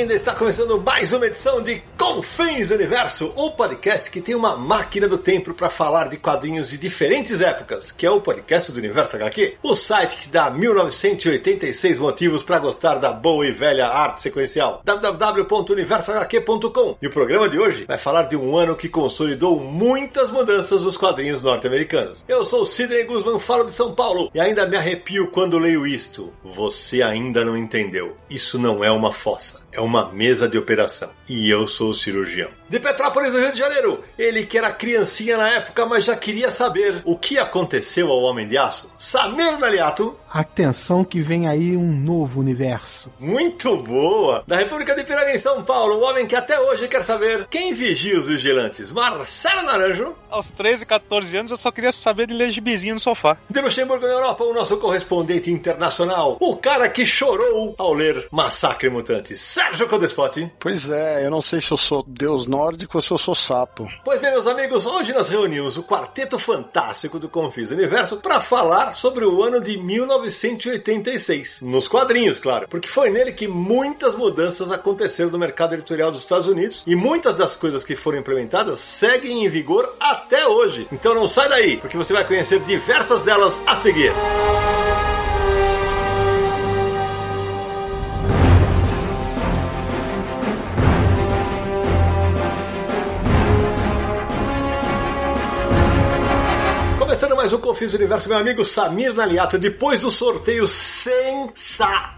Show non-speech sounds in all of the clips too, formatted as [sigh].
Bem-vinda! Está começando mais uma edição de Confins Universo, o podcast que tem uma máquina do tempo para falar de quadrinhos de diferentes épocas, que é o podcast do Universo HQ, o site que dá 1986 motivos para gostar da boa e velha arte sequencial, www.universohq.com. E o programa de hoje vai falar de um ano que consolidou muitas mudanças nos quadrinhos norte-americanos. Eu sou Sidney Guzman, falo de São Paulo, e ainda me arrepio quando leio isto. Você ainda não entendeu. Isso não é uma fossa, é uma mesa de operação. E eu sou o cirurgião. De Petrópolis, no Rio de Janeiro, ele que era criancinha na época, mas já queria saber o que aconteceu ao Homem de Aço. Samir Naliato. Atenção que vem aí um novo universo. Muito boa! Da República de Piranga em São Paulo, o homem que até hoje quer saber quem vigia os vigilantes. Marcelo Naranjo. Aos 13, 14 anos eu só queria saber de ler gibizinho no sofá. De Luxemburgo, na Europa, o nosso correspondente internacional. O cara que chorou ao ler Massacre Mutante. Sérgio Codespot. Pois é, eu não sei se eu sou deus nórdico eu sou sapo. Pois bem, meus amigos, hoje nós reunimos o quarteto fantástico do Confis Universo para falar sobre o ano de 1986. Nos quadrinhos, claro, porque foi nele que muitas mudanças aconteceram no mercado editorial dos Estados Unidos e muitas das coisas que foram implementadas seguem em vigor até hoje. Então não sai daí, porque você vai conhecer diversas delas a seguir. Começando Confis Universo, meu amigo Samir Naliato, depois do sorteio sensacional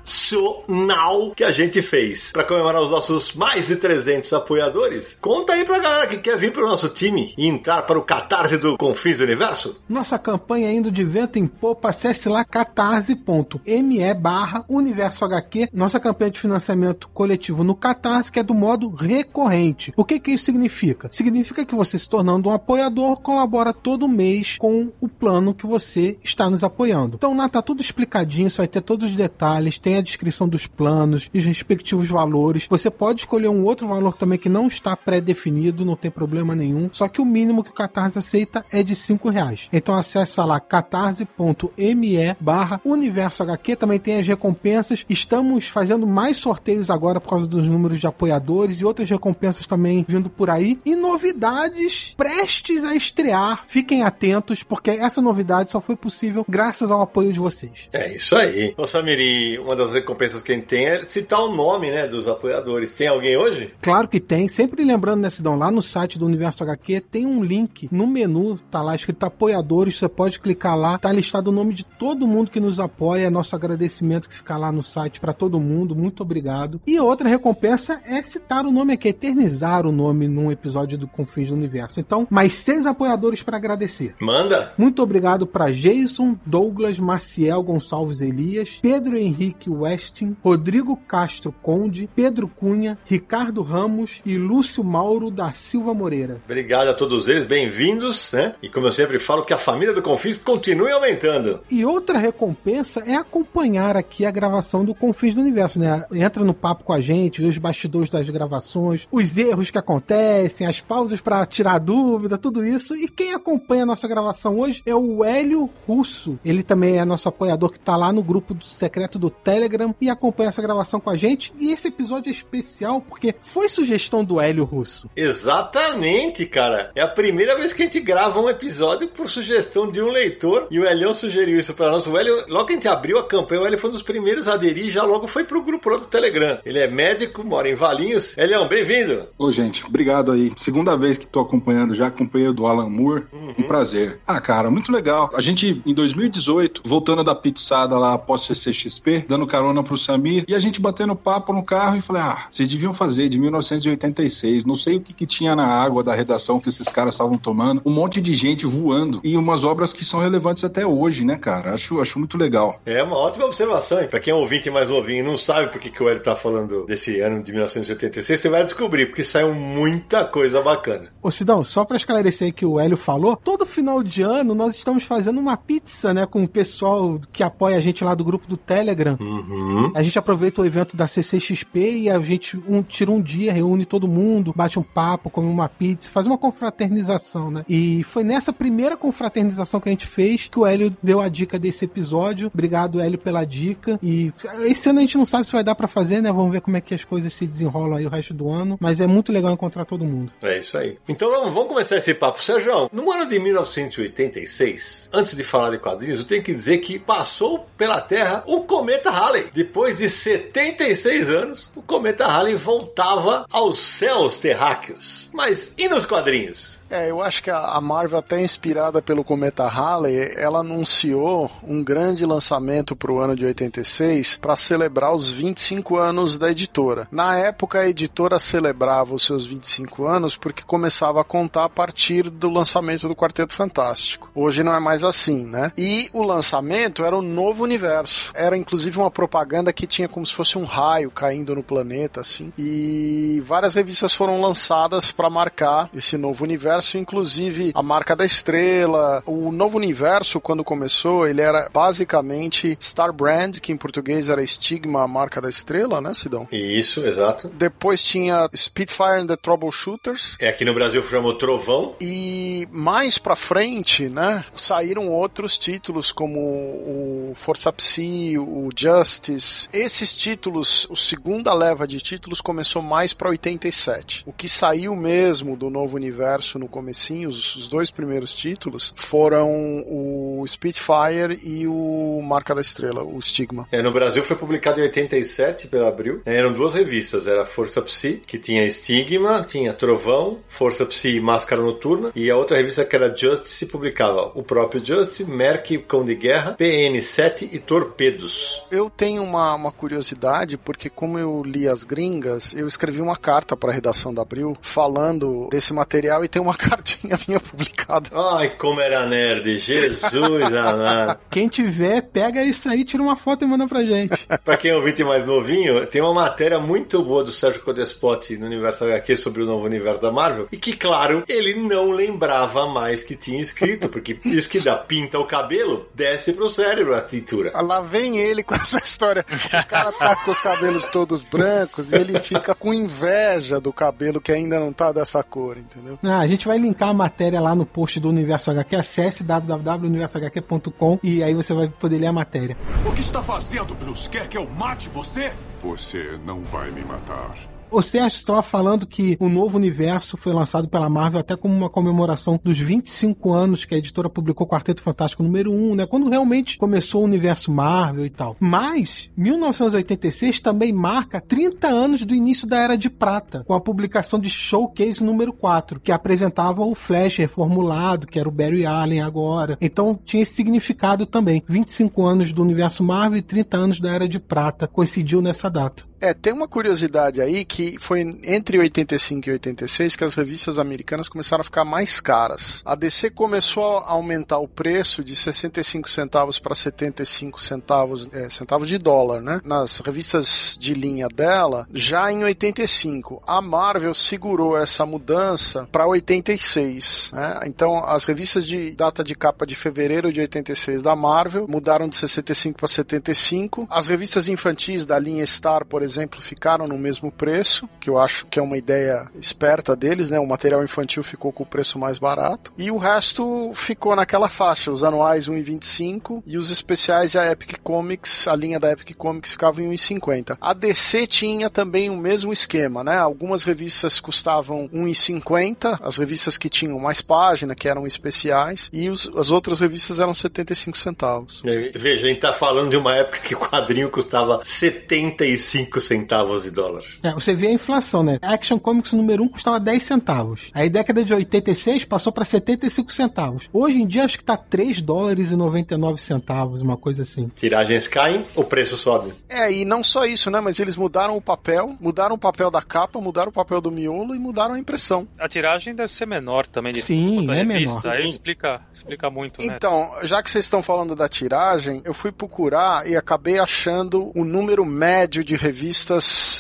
que a gente fez para comemorar os nossos mais de 300 apoiadores, conta aí pra galera que quer vir pro nosso time e entrar para o Catarse do Confis Universo. Nossa campanha indo de vento em popa, acesse lá catarse.me barra Universo HQ, nossa campanha de financiamento coletivo no Catarse, que é do modo recorrente. O que que isso significa? Significa que você se tornando um apoiador, colabora todo mês com o plano que você está nos apoiando. Então lá tá tudo explicadinho, você vai ter todos os detalhes, tem a descrição dos planos e os respectivos valores. Você pode escolher um outro valor também que não está pré-definido, não tem problema nenhum. Só que o mínimo que o Catarse aceita é de cinco reais. Então acessa lá catarse.me barra Universo HQ, também tem as recompensas. Estamos fazendo mais sorteios agora por causa dos números de apoiadores e outras recompensas também vindo por aí. E novidades prestes a estrear. Fiquem atentos, porque essa novidade só foi possível graças ao apoio de vocês. É isso aí. Ô Samiri, uma das recompensas que a gente tem é citar o nome, né, dos apoiadores. Tem alguém hoje? Claro que tem. Sempre lembrando, né, Sidão, lá no site do Universo HQ tem um link no menu, tá lá escrito apoiadores, você pode clicar lá, tá listado o nome de todo mundo que nos apoia, nosso agradecimento que fica lá no site para todo mundo, muito obrigado. E outra recompensa é citar o nome aqui, eternizar o nome num episódio do Confins do Universo. Então, mais seis apoiadores para agradecer. Manda! Muito obrigado para Jason, Douglas, Maciel Gonçalves Elias, Pedro Henrique Westin, Rodrigo Castro Conde, Pedro Cunha, Ricardo Ramos e Lúcio Mauro da Silva Moreira. Obrigado a todos eles, bem-vindos, né? E como eu sempre falo, que a família do Confins continue aumentando. E outra recompensa é acompanhar aqui a gravação do Confins do Universo, né? Entra no papo com a gente, vê os bastidores das gravações, os erros que acontecem, as pausas para tirar dúvida, tudo isso. E quem acompanha a nossa gravação hoje é o Hélio Russo. Ele também é nosso apoiador que tá lá no grupo do secreto do Telegram e acompanha essa gravação com a gente. E esse episódio é especial porque foi sugestão do Hélio Russo. Exatamente, cara. É a primeira vez que a gente grava um episódio por sugestão de um leitor e o Elião sugeriu isso para nós. O Hélio, logo que a gente abriu a campanha, o Hélio foi um dos primeiros a aderir e já logo foi pro grupo lá do Telegram. Ele é médico, mora em Valinhos. Elião, bem-vindo. Ô, gente, obrigado aí. Segunda vez que tô acompanhando, já acompanhei o do Alan Moore. Um prazer. Ah, cara, muito muito legal. A gente, em 2018, voltando da pizzada lá após CCXP, dando carona pro Samir, e a gente batendo papo no carro e falei, ah, vocês deviam fazer de 1986, não sei o que, que tinha na água da redação que esses caras estavam tomando, um monte de gente voando e umas obras que são relevantes até hoje, né, cara? Acho, acho muito legal. É uma ótima observação, hein? Pra quem é ouvinte mais ouvinte e não sabe por que, que o Hélio tá falando desse ano de 1986, você vai descobrir, porque saiu muita coisa bacana. Ô Sidão, só pra esclarecer que o Hélio falou, todo final de ano nós estamos fazendo uma pizza, né, com o pessoal que apoia a gente lá do grupo do Telegram. Uhum. A gente aproveita o evento da CCXP e a gente um, tira um dia, reúne todo mundo, bate um papo, come uma pizza, faz uma confraternização, né? E foi nessa primeira confraternização que a gente fez que o Hélio deu a dica desse episódio. Obrigado, Hélio, pela dica. E esse ano a gente não sabe se vai dar para fazer, né? Vamos ver como é que as coisas se desenrolam aí o resto do ano. Mas é muito legal encontrar todo mundo. É isso aí. Então vamos, vamos começar esse papo. Sérgio, no ano de 1986, antes de falar de quadrinhos, eu tenho que dizer que passou pela Terra o cometa Halley. Depois de 76 anos, o cometa Halley voltava aos céus terráqueos. Mas e nos quadrinhos? É, eu acho que a Marvel, até inspirada pelo Cometa Halley, ela anunciou um grande lançamento para o ano de 86 para celebrar os 25 anos da editora. Na época, a editora celebrava os seus 25 anos porque começava a contar a partir do lançamento do Quarteto Fantástico. Hoje não é mais assim, né? E o lançamento era o novo universo. Era inclusive uma propaganda que tinha como se fosse um raio caindo no planeta, assim. E várias revistas foram lançadas para marcar esse novo universo universo, inclusive a marca da estrela. O novo universo, quando começou, ele era basicamente Star Brand, que em português era Stigma, a marca da estrela, né, Sidão? Isso, exato. Depois tinha Spitfire and the Troubleshooters. É, aqui no Brasil chamou Trovão. E mais pra frente, né, saíram outros títulos como o Força Psi, o Justice. Esses títulos, a segunda leva de títulos começou mais pra 87. O que saiu mesmo do novo universo no comecinho, os, os, dois primeiros títulos foram o Spitfire e o Marca da Estrela, o Stigma. É, no Brasil foi publicado em 87 pela Abril. É, eram duas revistas, era Força Psi, que tinha Stigma, tinha Trovão, Força Psi e Máscara Noturna, e a outra revista que era Justice publicava o próprio Justice, Merc, Cão de Guerra, PN7 e Torpedos. Eu tenho uma, uma curiosidade, porque como eu li as gringas, eu escrevi uma carta para a redação da Abril falando desse material e tem uma [laughs] cartinha minha publicada. Ai, como era nerd, Jesus amado. Quem tiver, pega isso aí, tira uma foto e manda pra gente. [laughs] pra quem é ouvinte mais novinho, tem uma matéria muito boa do Sérgio Codespot no Universo HQ sobre o novo universo da Marvel, e que, claro, ele não lembrava mais que tinha escrito, porque isso que dá pinta o cabelo, desce pro cérebro a tintura. Ah, lá vem ele com essa história. O cara tá com os cabelos todos brancos e ele fica com inveja do cabelo que ainda não tá dessa cor, entendeu? Ah, a gente vai linkar a matéria lá no post do Universo HQ. Acesse www.universohq.com e aí você vai poder ler a matéria. O que está fazendo, Bruce? Quer que eu mate você? Você não vai me matar. O Sérgio estava falando que o novo universo foi lançado pela Marvel até como uma comemoração dos 25 anos que a editora publicou Quarteto Fantástico número 1, né? Quando realmente começou o universo Marvel e tal. Mas 1986 também marca 30 anos do início da Era de Prata, com a publicação de Showcase número 4, que apresentava o Flash reformulado, que era o Barry Allen agora. Então tinha esse significado também. 25 anos do universo Marvel e 30 anos da Era de Prata coincidiu nessa data. É, tem uma curiosidade aí que foi entre 85 e 86 que as revistas americanas começaram a ficar mais caras. A DC começou a aumentar o preço de 65 centavos para 75 centavos, é, centavos de dólar, né? Nas revistas de linha dela, já em 85. A Marvel segurou essa mudança para 86. Né? Então, as revistas de data de capa de fevereiro de 86 da Marvel mudaram de 65 para 75. As revistas infantis da linha Star, por exemplo, ficaram no mesmo preço, que eu acho que é uma ideia esperta deles, né? O material infantil ficou com o preço mais barato. E o resto ficou naquela faixa, os anuais 1,25 e os especiais a Epic Comics, a linha da Epic Comics ficava em 1,50. A DC tinha também o mesmo esquema, né? Algumas revistas custavam 1,50, as revistas que tinham mais página, que eram especiais, e os, as outras revistas eram 75 centavos. Veja, a gente tá falando de uma época que o quadrinho custava 75 centavos de dólar. É, você vê a inflação, né? Action Comics número 1 custava 10 centavos. Aí década de 86 passou para 75 centavos. Hoje em dia acho que tá 3 dólares e 99 centavos, uma coisa assim. Tiragens caem, o preço sobe. É, e não só isso, né? Mas eles mudaram o papel, mudaram o papel da capa, mudaram o papel do miolo e mudaram a impressão. A tiragem deve ser menor também. De Sim, a é revista. menor. Aí explica, explica muito, né? Então, já que vocês estão falando da tiragem, eu fui procurar e acabei achando o número médio de revistas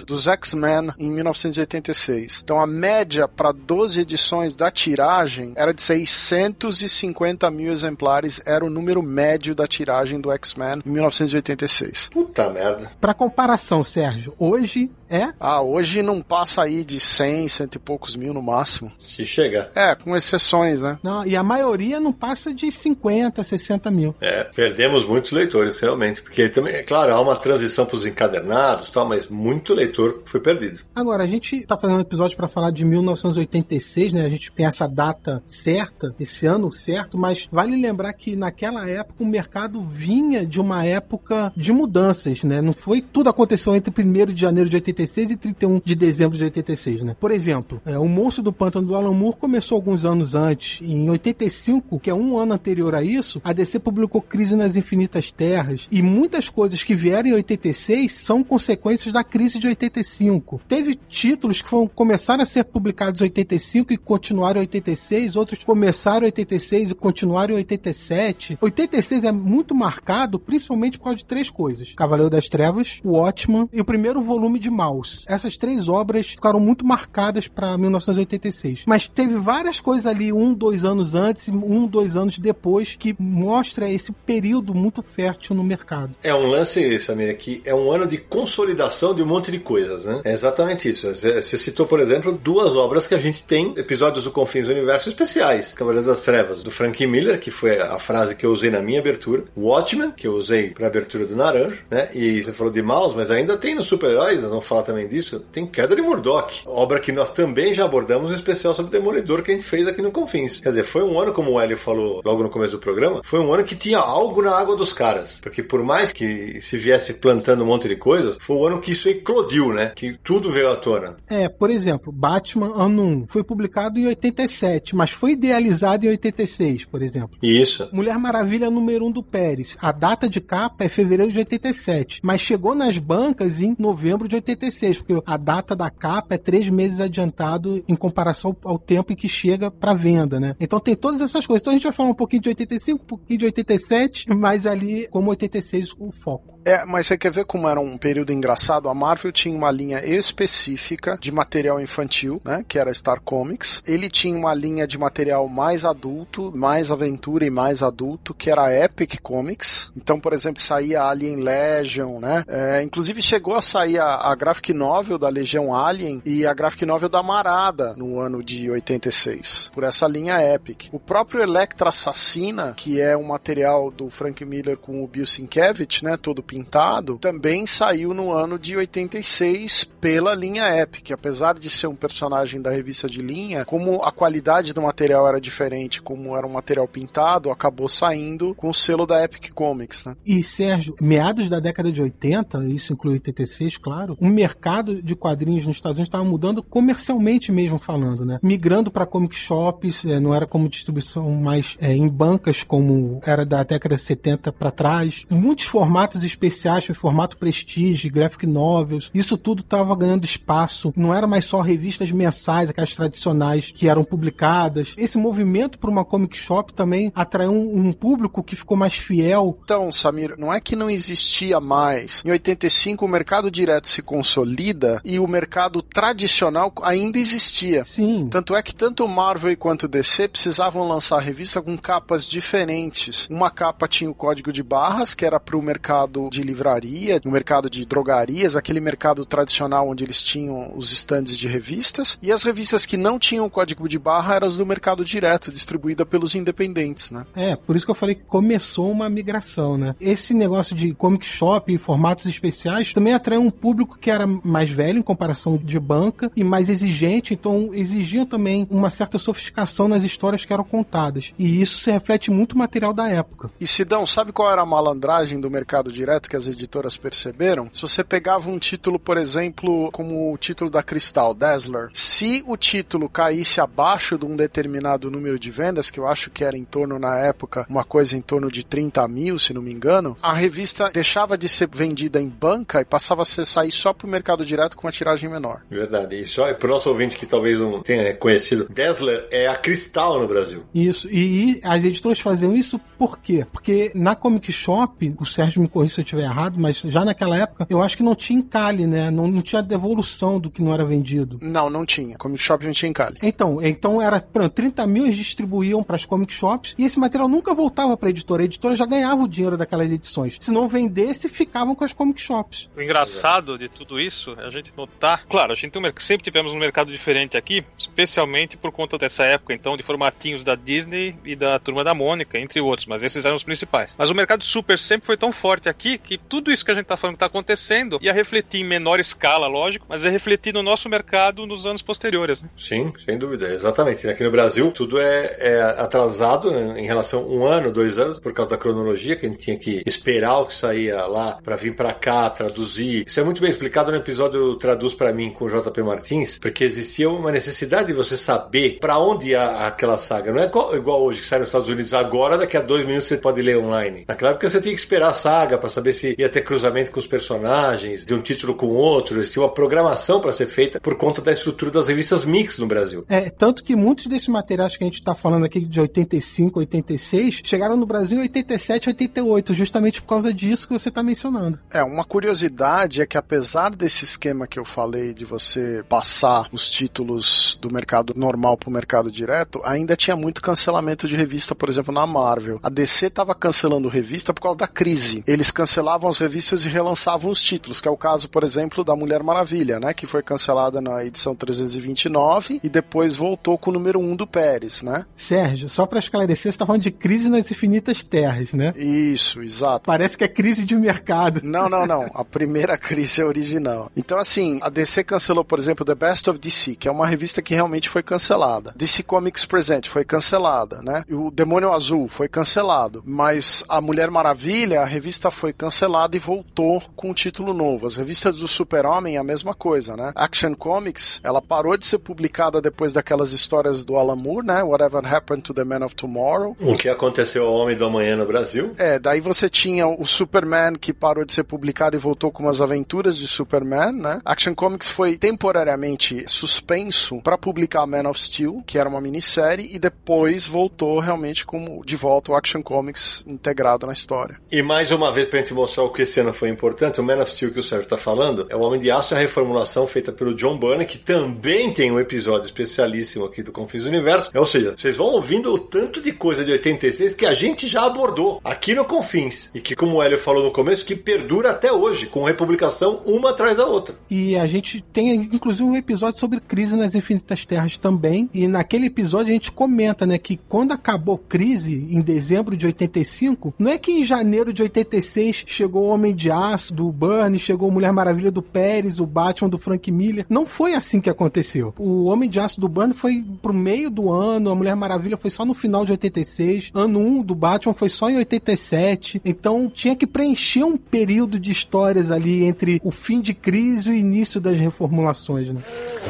dos X-Men em 1986. Então, a média para 12 edições da tiragem era de 650 mil exemplares, era o número médio da tiragem do X-Men em 1986. Puta merda. Pra comparação, Sérgio, hoje é Ah, hoje não passa aí de 100, cento e poucos mil no máximo. Se chega. É, com exceções, né? Não, e a maioria não passa de 50, 60 mil. É, perdemos muitos leitores, realmente. Porque também, é claro, há uma transição para os encadernados e tal, mas muito leitor foi perdido. Agora, a gente tá fazendo um episódio para falar de 1986, né? A gente tem essa data certa, esse ano certo, mas vale lembrar que naquela época o mercado vinha de uma época de mudanças, né? Não foi tudo aconteceu entre 1 de janeiro de 86 e 31 de dezembro de 86, né? Por exemplo, é, o Monstro do Pântano do Alan Moore começou alguns anos antes. Em 85, que é um ano anterior a isso, a DC publicou Crise nas Infinitas Terras. E muitas coisas que vieram em 86 são consequências da crise de 85. Teve títulos que foram, começaram a ser publicados em 85 e continuaram em 86, outros começaram em 86 e continuaram em 87. 86 é muito marcado principalmente por causa de três coisas: Cavaleiro das Trevas, o Watchman e o primeiro volume de Maus. Essas três obras ficaram muito marcadas para 1986. Mas teve várias coisas ali, um, dois anos antes, um, dois anos depois, que mostra esse período muito fértil no mercado. É um lance, Samir, que é um ano de consolidação de um monte de coisas, né? É exatamente isso. Você citou, por exemplo, duas obras que a gente tem, episódios do Confins do Universo especiais. Cavaleiros das Trevas, do Frank Miller, que foi a frase que eu usei na minha abertura. Watchmen, que eu usei para abertura do Naranjo, né? E você falou de Mouse, mas ainda tem nos super-heróis, nós vamos também disso, tem Queda de Murdoch. Obra que nós também já abordamos um especial sobre Demolidor que a gente fez aqui no Confins. Quer dizer, foi um ano, como o Hélio falou logo no começo do programa, foi um ano que tinha algo na água dos caras. Porque por mais que se viesse plantando um monte de coisas, foi o ano que isso eclodiu, né? Que tudo veio à tona. É, por exemplo, Batman Ano 1 foi publicado em 87, mas foi idealizado em 86, por exemplo. Isso. Mulher Maravilha número 1 do Pérez. A data de capa é fevereiro de 87, mas chegou nas bancas em novembro de 86, porque a data da capa é três meses adiantado em comparação ao tempo em que chega para venda, né? Então tem todas essas coisas. Então a gente vai falar um pouquinho de 85, um pouquinho de 87, mas ali, como 86, o foco. É, mas você quer ver como era um período engraçado? A Marvel tinha uma linha específica de material infantil, né? Que era Star Comics. Ele tinha uma linha de material mais adulto, mais aventura e mais adulto, que era Epic Comics. Então, por exemplo, saía Alien Legion, né? É, inclusive chegou a sair a, a graphic novel da Legião Alien e a graphic novel da Marada no ano de 86, por essa linha Epic. O próprio Electra Assassina, que é um material do Frank Miller com o Bill Sienkiewicz, né? Todo pintado, também saiu no ano de 86 pela linha Epic. Apesar de ser um personagem da revista de linha, como a qualidade do material era diferente, como era um material pintado, acabou saindo com o selo da Epic Comics, né? E, Sérgio, meados da década de 80, isso inclui 86, claro, o mercado de quadrinhos nos Estados Unidos estava mudando comercialmente mesmo falando, né? Migrando para comic shops, é, não era como distribuição mais é, em bancas como era da década de 70 para trás. Muitos formatos especiais, formato prestige, graphic novels, isso tudo estava ganhando espaço. Não era mais só revistas mensais, aquelas tradicionais que eram publicadas. Esse movimento para uma comic shop também atraiu um, um público que ficou mais fiel. Então, Samir, não é que não existia mais. Em 85 o mercado direto se consolida e o mercado tradicional ainda existia. Sim. Tanto é que tanto Marvel quanto DC precisavam lançar a revista com capas diferentes. Uma capa tinha o código de barras, que era para o mercado de livraria, no mercado de drogarias, aquele mercado tradicional onde eles tinham os estandes de revistas. E as revistas que não tinham código de barra eram as do mercado direto, distribuída pelos independentes, né? É, por isso que eu falei que começou uma migração, né? Esse negócio de comic shop e formatos especiais também atraiu um público que era mais velho em comparação de banca e mais exigente, então exigiam também uma certa sofisticação nas histórias que eram contadas. E isso se reflete muito no material da época. E Sidão, sabe qual era a malandragem do mercado direto que as editoras perceberam, se você pegava um título, por exemplo, como o título da Cristal, Dazzler, se o título caísse abaixo de um determinado número de vendas, que eu acho que era em torno na época uma coisa em torno de 30 mil, se não me engano, a revista deixava de ser vendida em banca e passava a ser, sair só para o mercado direto com uma tiragem menor. Verdade. E só para o nosso ouvinte que talvez não tenha reconhecido, Dazzler é a Cristal no Brasil. Isso. E, e as editoras faziam isso por quê? Porque na Comic Shop, o Sérgio me corrija se eu estiver errado, mas já naquela época eu acho que não tinha encalhe, né? Não, não tinha devolução do que não era vendido. Não, não tinha. Comic Shop não tinha encalhe. Então, então era, pronto, 30 mil eles distribuíam para as comic shops e esse material nunca voltava para a editora. A editora já ganhava o dinheiro daquelas edições. Se não vendesse, ficavam com as comic shops. O engraçado de tudo isso é a gente notar. Claro, a gente um, sempre tivemos um mercado diferente aqui, especialmente por conta dessa época, então, de formatinhos da Disney e da Turma da Mônica, entre outros, mas esses eram os principais. Mas o mercado super sempre foi tão forte aqui que tudo isso que a gente está falando que está acontecendo ia refletir em menor escala, mas ia refletir no nosso mercado nos anos posteriores. Né? Sim, sem dúvida, exatamente. Aqui no Brasil, tudo é, é atrasado né, em relação a um ano, dois anos, por causa da cronologia, que a gente tinha que esperar o que saía lá para vir para cá, traduzir. Isso é muito bem explicado no episódio Traduz para mim com o JP Martins, porque existia uma necessidade de você saber para onde ia aquela saga. Não é igual hoje que sai nos Estados Unidos agora, daqui a dois minutos você pode ler online. Naquela época você tinha que esperar a saga para saber se ia ter cruzamento com os personagens, de um título com outro. Existia uma programação para ser feita por conta da estrutura das revistas mix no Brasil. É, tanto que muitos desses materiais que a gente está falando aqui de 85, 86, chegaram no Brasil em 87, 88, justamente por causa disso que você está mencionando. É, uma curiosidade é que apesar desse esquema que eu falei de você passar os títulos do mercado normal para o mercado direto, ainda tinha muito cancelamento de revista, por exemplo, na Marvel. A DC estava cancelando revista por causa da crise. Eles cancelavam as revistas e relançavam os títulos, que é o caso, por exemplo, da Mulher Maravilha, né, que foi cancelada na edição 329 e depois voltou com o número 1 do Pérez, né? Sérgio, só para esclarecer, você está falando de crise nas infinitas terras, né? Isso, exato. Parece que é crise de mercado. Não, não, não. [laughs] A primeira crise é original. Então, assim, a DC cancelou, por exemplo, The Best of DC, que é uma revista que realmente foi cancelada. DC Comics Present foi cancelada, né? E o Demônio Azul foi cancelado. Mas a Mulher Maravilha, a revista foi cancelada e voltou com um título novo. As revistas do Super-Homem, a mesma coisa, né? Action Comics, ela parou de ser publicada depois daquelas histórias do Alan Moore, né? Whatever Happened to the Man of Tomorrow. O que aconteceu ao Homem do Amanhã no Brasil? É, daí você tinha o Superman que parou de ser publicado e voltou com umas aventuras de Superman, né? Action Comics foi temporariamente suspenso para publicar Man of Steel, que era uma minissérie, e depois voltou realmente como de volta o Action Comics integrado na história. E mais uma vez, pra gente mostrar o que esse ano foi importante, o Man of Steel que o Sérgio tá falando é o Homem de Aço, a reformulação feita pelo John Byrne, que também tem um episódio especialíssimo aqui do Confins do Universo. Ou seja, vocês vão ouvindo o tanto de coisa de 86 que a gente já abordou aqui no Confins. E que, como o Hélio falou no começo, que perdura até hoje, com republicação uma atrás da outra. E a gente tem, inclusive, um episódio sobre crise nas infinitas terras também. E naquele episódio a gente comenta, né, que quando acabou crise, em dezembro de 85, não é que em janeiro de 86 chegou o Homem de Aço do Burnie, chegou a Mulher Maravilha do Pérez, o Batman do Frank Miller. Não foi assim que aconteceu. O Homem de Aço do Burnie foi pro meio do ano, a Mulher Maravilha foi só no final de 86, ano 1 do Batman foi só em 87. Então tinha que preencher um período de histórias ali entre o fim de crise e o início das reformulações, né?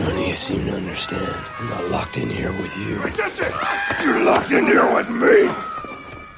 None of you seem to understand. I'm not locked in here with you. You're locked in here with me.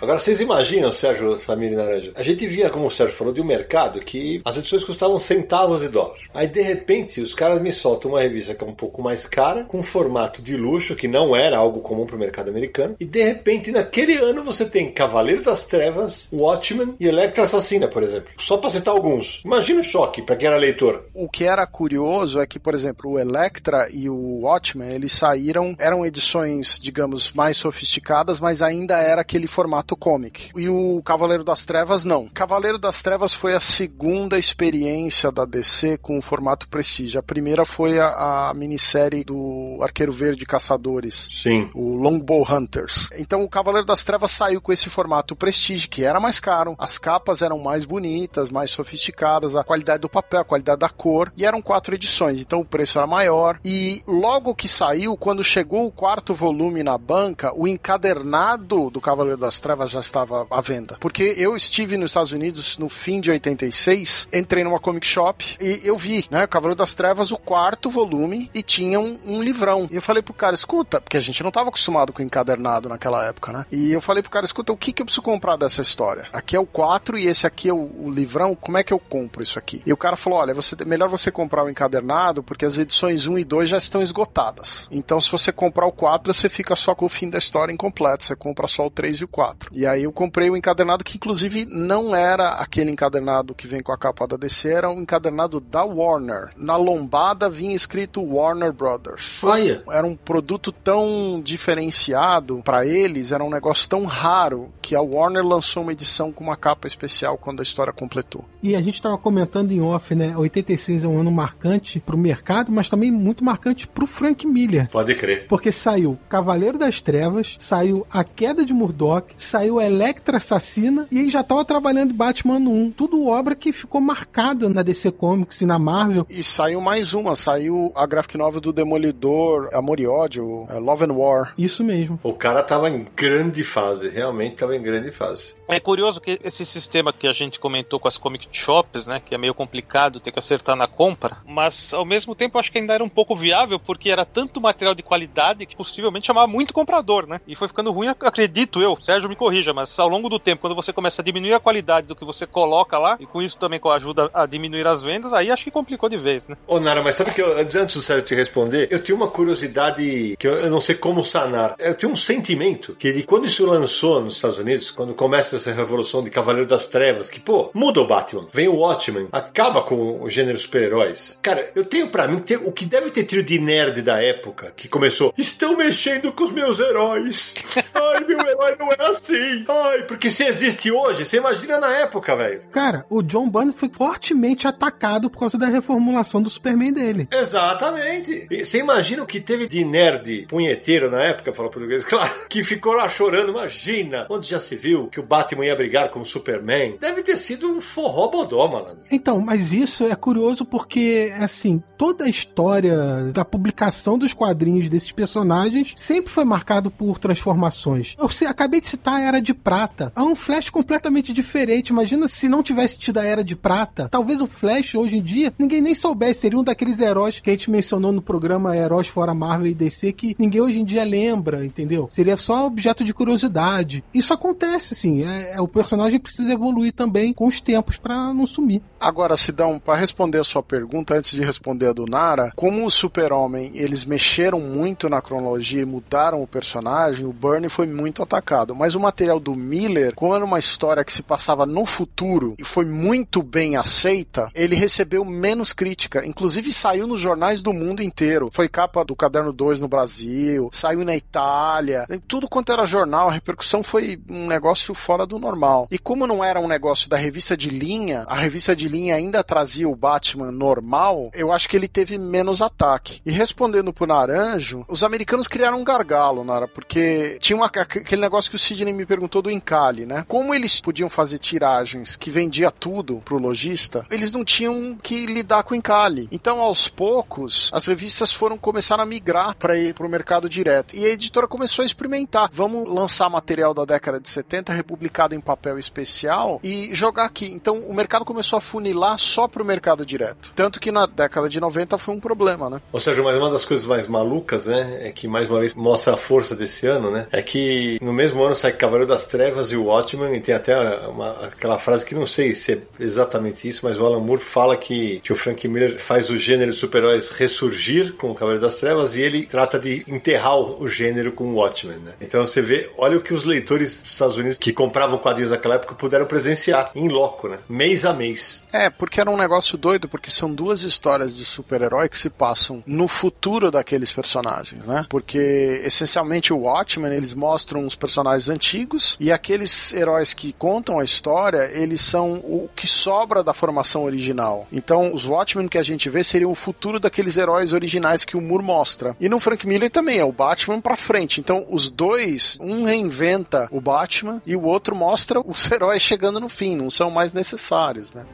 Agora, vocês imaginam, Sérgio Samir e Naranja? A gente via, como o Sérgio falou, de um mercado que as edições custavam centavos de dólar. Aí, de repente, os caras me soltam uma revista que é um pouco mais cara, com um formato de luxo, que não era algo comum para o mercado americano. E, de repente, naquele ano, você tem Cavaleiros das Trevas, Watchmen e Electra Assassina, por exemplo. Só para citar alguns. Imagina o choque para quem era leitor. O que era curioso é que, por exemplo, o Electra e o Watchmen, eles saíram, eram edições, digamos, mais sofisticadas, mas ainda era aquele formato comic. E o Cavaleiro das Trevas, não. Cavaleiro das Trevas foi a segunda experiência da DC com o formato Prestige. A primeira foi a, a minissérie do Arqueiro Verde Caçadores. Sim. O Longbow Hunters. Então o Cavaleiro das Trevas saiu com esse formato Prestige, que era mais caro, as capas eram mais bonitas, mais sofisticadas, a qualidade do papel, a qualidade da cor, e eram quatro edições, então o preço era maior. E logo que saiu, quando chegou o quarto volume na banca, o encadernado do Cavaleiro das Trevas ela já estava à venda. Porque eu estive nos Estados Unidos no fim de 86, entrei numa comic shop e eu vi, né, Cavaleiro das Trevas, o quarto volume e tinha um, um livrão. E eu falei pro cara, escuta, porque a gente não estava acostumado com encadernado naquela época, né? E eu falei pro cara, escuta, o que que eu preciso comprar dessa história? Aqui é o 4 e esse aqui é o, o livrão, como é que eu compro isso aqui? E o cara falou, olha, você, melhor você comprar o encadernado porque as edições 1 e 2 já estão esgotadas. Então se você comprar o 4, você fica só com o fim da história incompleto, você compra só o 3 e o 4. E aí eu comprei o encadernado que inclusive não era aquele encadernado que vem com a capa da DC, era um encadernado da Warner. Na lombada vinha escrito Warner Brothers. Olha. Era um produto tão diferenciado para eles, era um negócio tão raro que a Warner lançou uma edição com uma capa especial quando a história completou. E a gente estava comentando em off, né? 86 é um ano marcante pro mercado, mas também muito marcante pro Frank Miller. Pode crer. Porque saiu Cavaleiro das Trevas, saiu A Queda de Murdoch, saiu Electra Assassina e aí já tava trabalhando em Batman 1. Tudo obra que ficou marcada na DC Comics e na Marvel. E saiu mais uma, saiu a graphic novel do Demolidor, Amor e Ódio, é, Love and War. Isso mesmo. O cara tava em grande fase, realmente tava em grande fase. É curioso que esse sistema que a gente comentou com as comic shops, né, que é meio complicado ter que acertar na compra, mas ao mesmo tempo eu acho que ainda era um pouco viável porque era tanto material de qualidade que possivelmente chamava muito comprador, né? E foi ficando ruim, acredito eu. Sérgio me corrija, mas ao longo do tempo, quando você começa a diminuir a qualidade do que você coloca lá e com isso também ajuda a diminuir as vendas, aí acho que complicou de vez, né? Ô Nara, mas sabe que eu, antes do Sérgio te responder, eu tinha uma curiosidade que eu, eu não sei como sanar. Eu tinha um sentimento que de quando isso lançou nos Estados Unidos, quando começa essa revolução de Cavaleiro das Trevas, que pô, muda o Batman, vem o Watchmen, acaba com o gênero super-heróis. Cara, eu tenho para mim ter, o que deve ter tido de nerd da época que começou, estão mexendo com os meus heróis. [laughs] Ai, meu herói não é assim. Ai, porque se existe hoje, você imagina na época, velho. Cara, o John Byrne foi fortemente atacado por causa da reformulação do Superman dele. Exatamente. E você imagina o que teve de nerd punheteiro na época, fala português, [laughs] claro, que ficou lá chorando. Imagina, onde já se viu que o Batman ia brigar com o Superman? Deve ter sido um forró bodó, malandro. Então, mas isso é curioso porque, assim, toda a história da publicação dos quadrinhos desses personagens sempre foi marcado por transformações. Eu acabei de citar Era de Prata. É um Flash completamente diferente. Imagina se não tivesse tido a Era de Prata. Talvez o Flash, hoje em dia, ninguém nem soubesse. Seria um daqueles heróis que a gente mencionou no programa Heróis Fora Marvel e DC que ninguém hoje em dia lembra, entendeu? Seria só objeto de curiosidade. Isso acontece, sim. É, é o personagem precisa evoluir também com os tempos para não sumir. Agora, Sidão, para responder a sua pergunta, antes de responder a do Nara, como o Super-Homem, eles mexeram muito na cronologia e mudaram o personagem, o Byrne foi muito atacado. Mas o material do Miller, como era uma história que se passava no futuro e foi muito bem aceita, ele recebeu menos crítica. Inclusive saiu nos jornais do mundo inteiro. Foi capa do Caderno 2 no Brasil, saiu na Itália, tudo quanto era jornal, a repercussão foi um negócio fora do normal. E como não era um negócio da revista de linha, a revista de linha ainda trazia o Batman normal, eu acho que ele teve menos ataque. E respondendo pro Naranjo, os americanos criaram um gargalo, Nara, porque tinha uma, aquele negócio que o Sidney me perguntou do encalhe, né? Como eles podiam fazer tiragens que vendia tudo pro lojista, eles não tinham que lidar com o encalhe. Então, aos poucos, as revistas foram começar a migrar para ir pro mercado direto. E a editora começou a experimentar. Vamos lançar material da década de 70 republicado em papel especial e jogar aqui. Então, o mercado começou a funilar só pro mercado direto. Tanto que na década de 90 foi um problema, né? Ou seja, mas uma das coisas mais malucas, né, é que mais uma vez mostra a força desse ano, né, é que no mesmo ano sai Cavaleiro das Trevas e o Watchmen, e tem até uma, aquela frase que não sei se é exatamente isso, mas o Alan Moore fala que, que o Frank Miller faz o gênero de super-heróis ressurgir com o Cavaleiro das Trevas e ele trata de enterrar o gênero com o Watchmen, né. Então você vê, olha o que os leitores dos Estados Unidos que compravam quadrinhos naquela época puderam presenciar em loco, né, mês a mês. É, porque era um negócio doido, porque são duas histórias de super-herói que se passam no futuro daqueles personagens, né? Porque essencialmente o Watchmen, eles mostram os personagens antigos e aqueles heróis que contam a história, eles são o que sobra da formação original. Então, os Watchmen que a gente vê seriam o futuro daqueles heróis originais que o Moore mostra. E no Frank Miller também é o Batman para frente. Então, os dois, um reinventa o Batman e o outro mostra os heróis chegando no fim, não são mais necessários, né?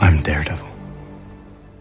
I'm Daredevil.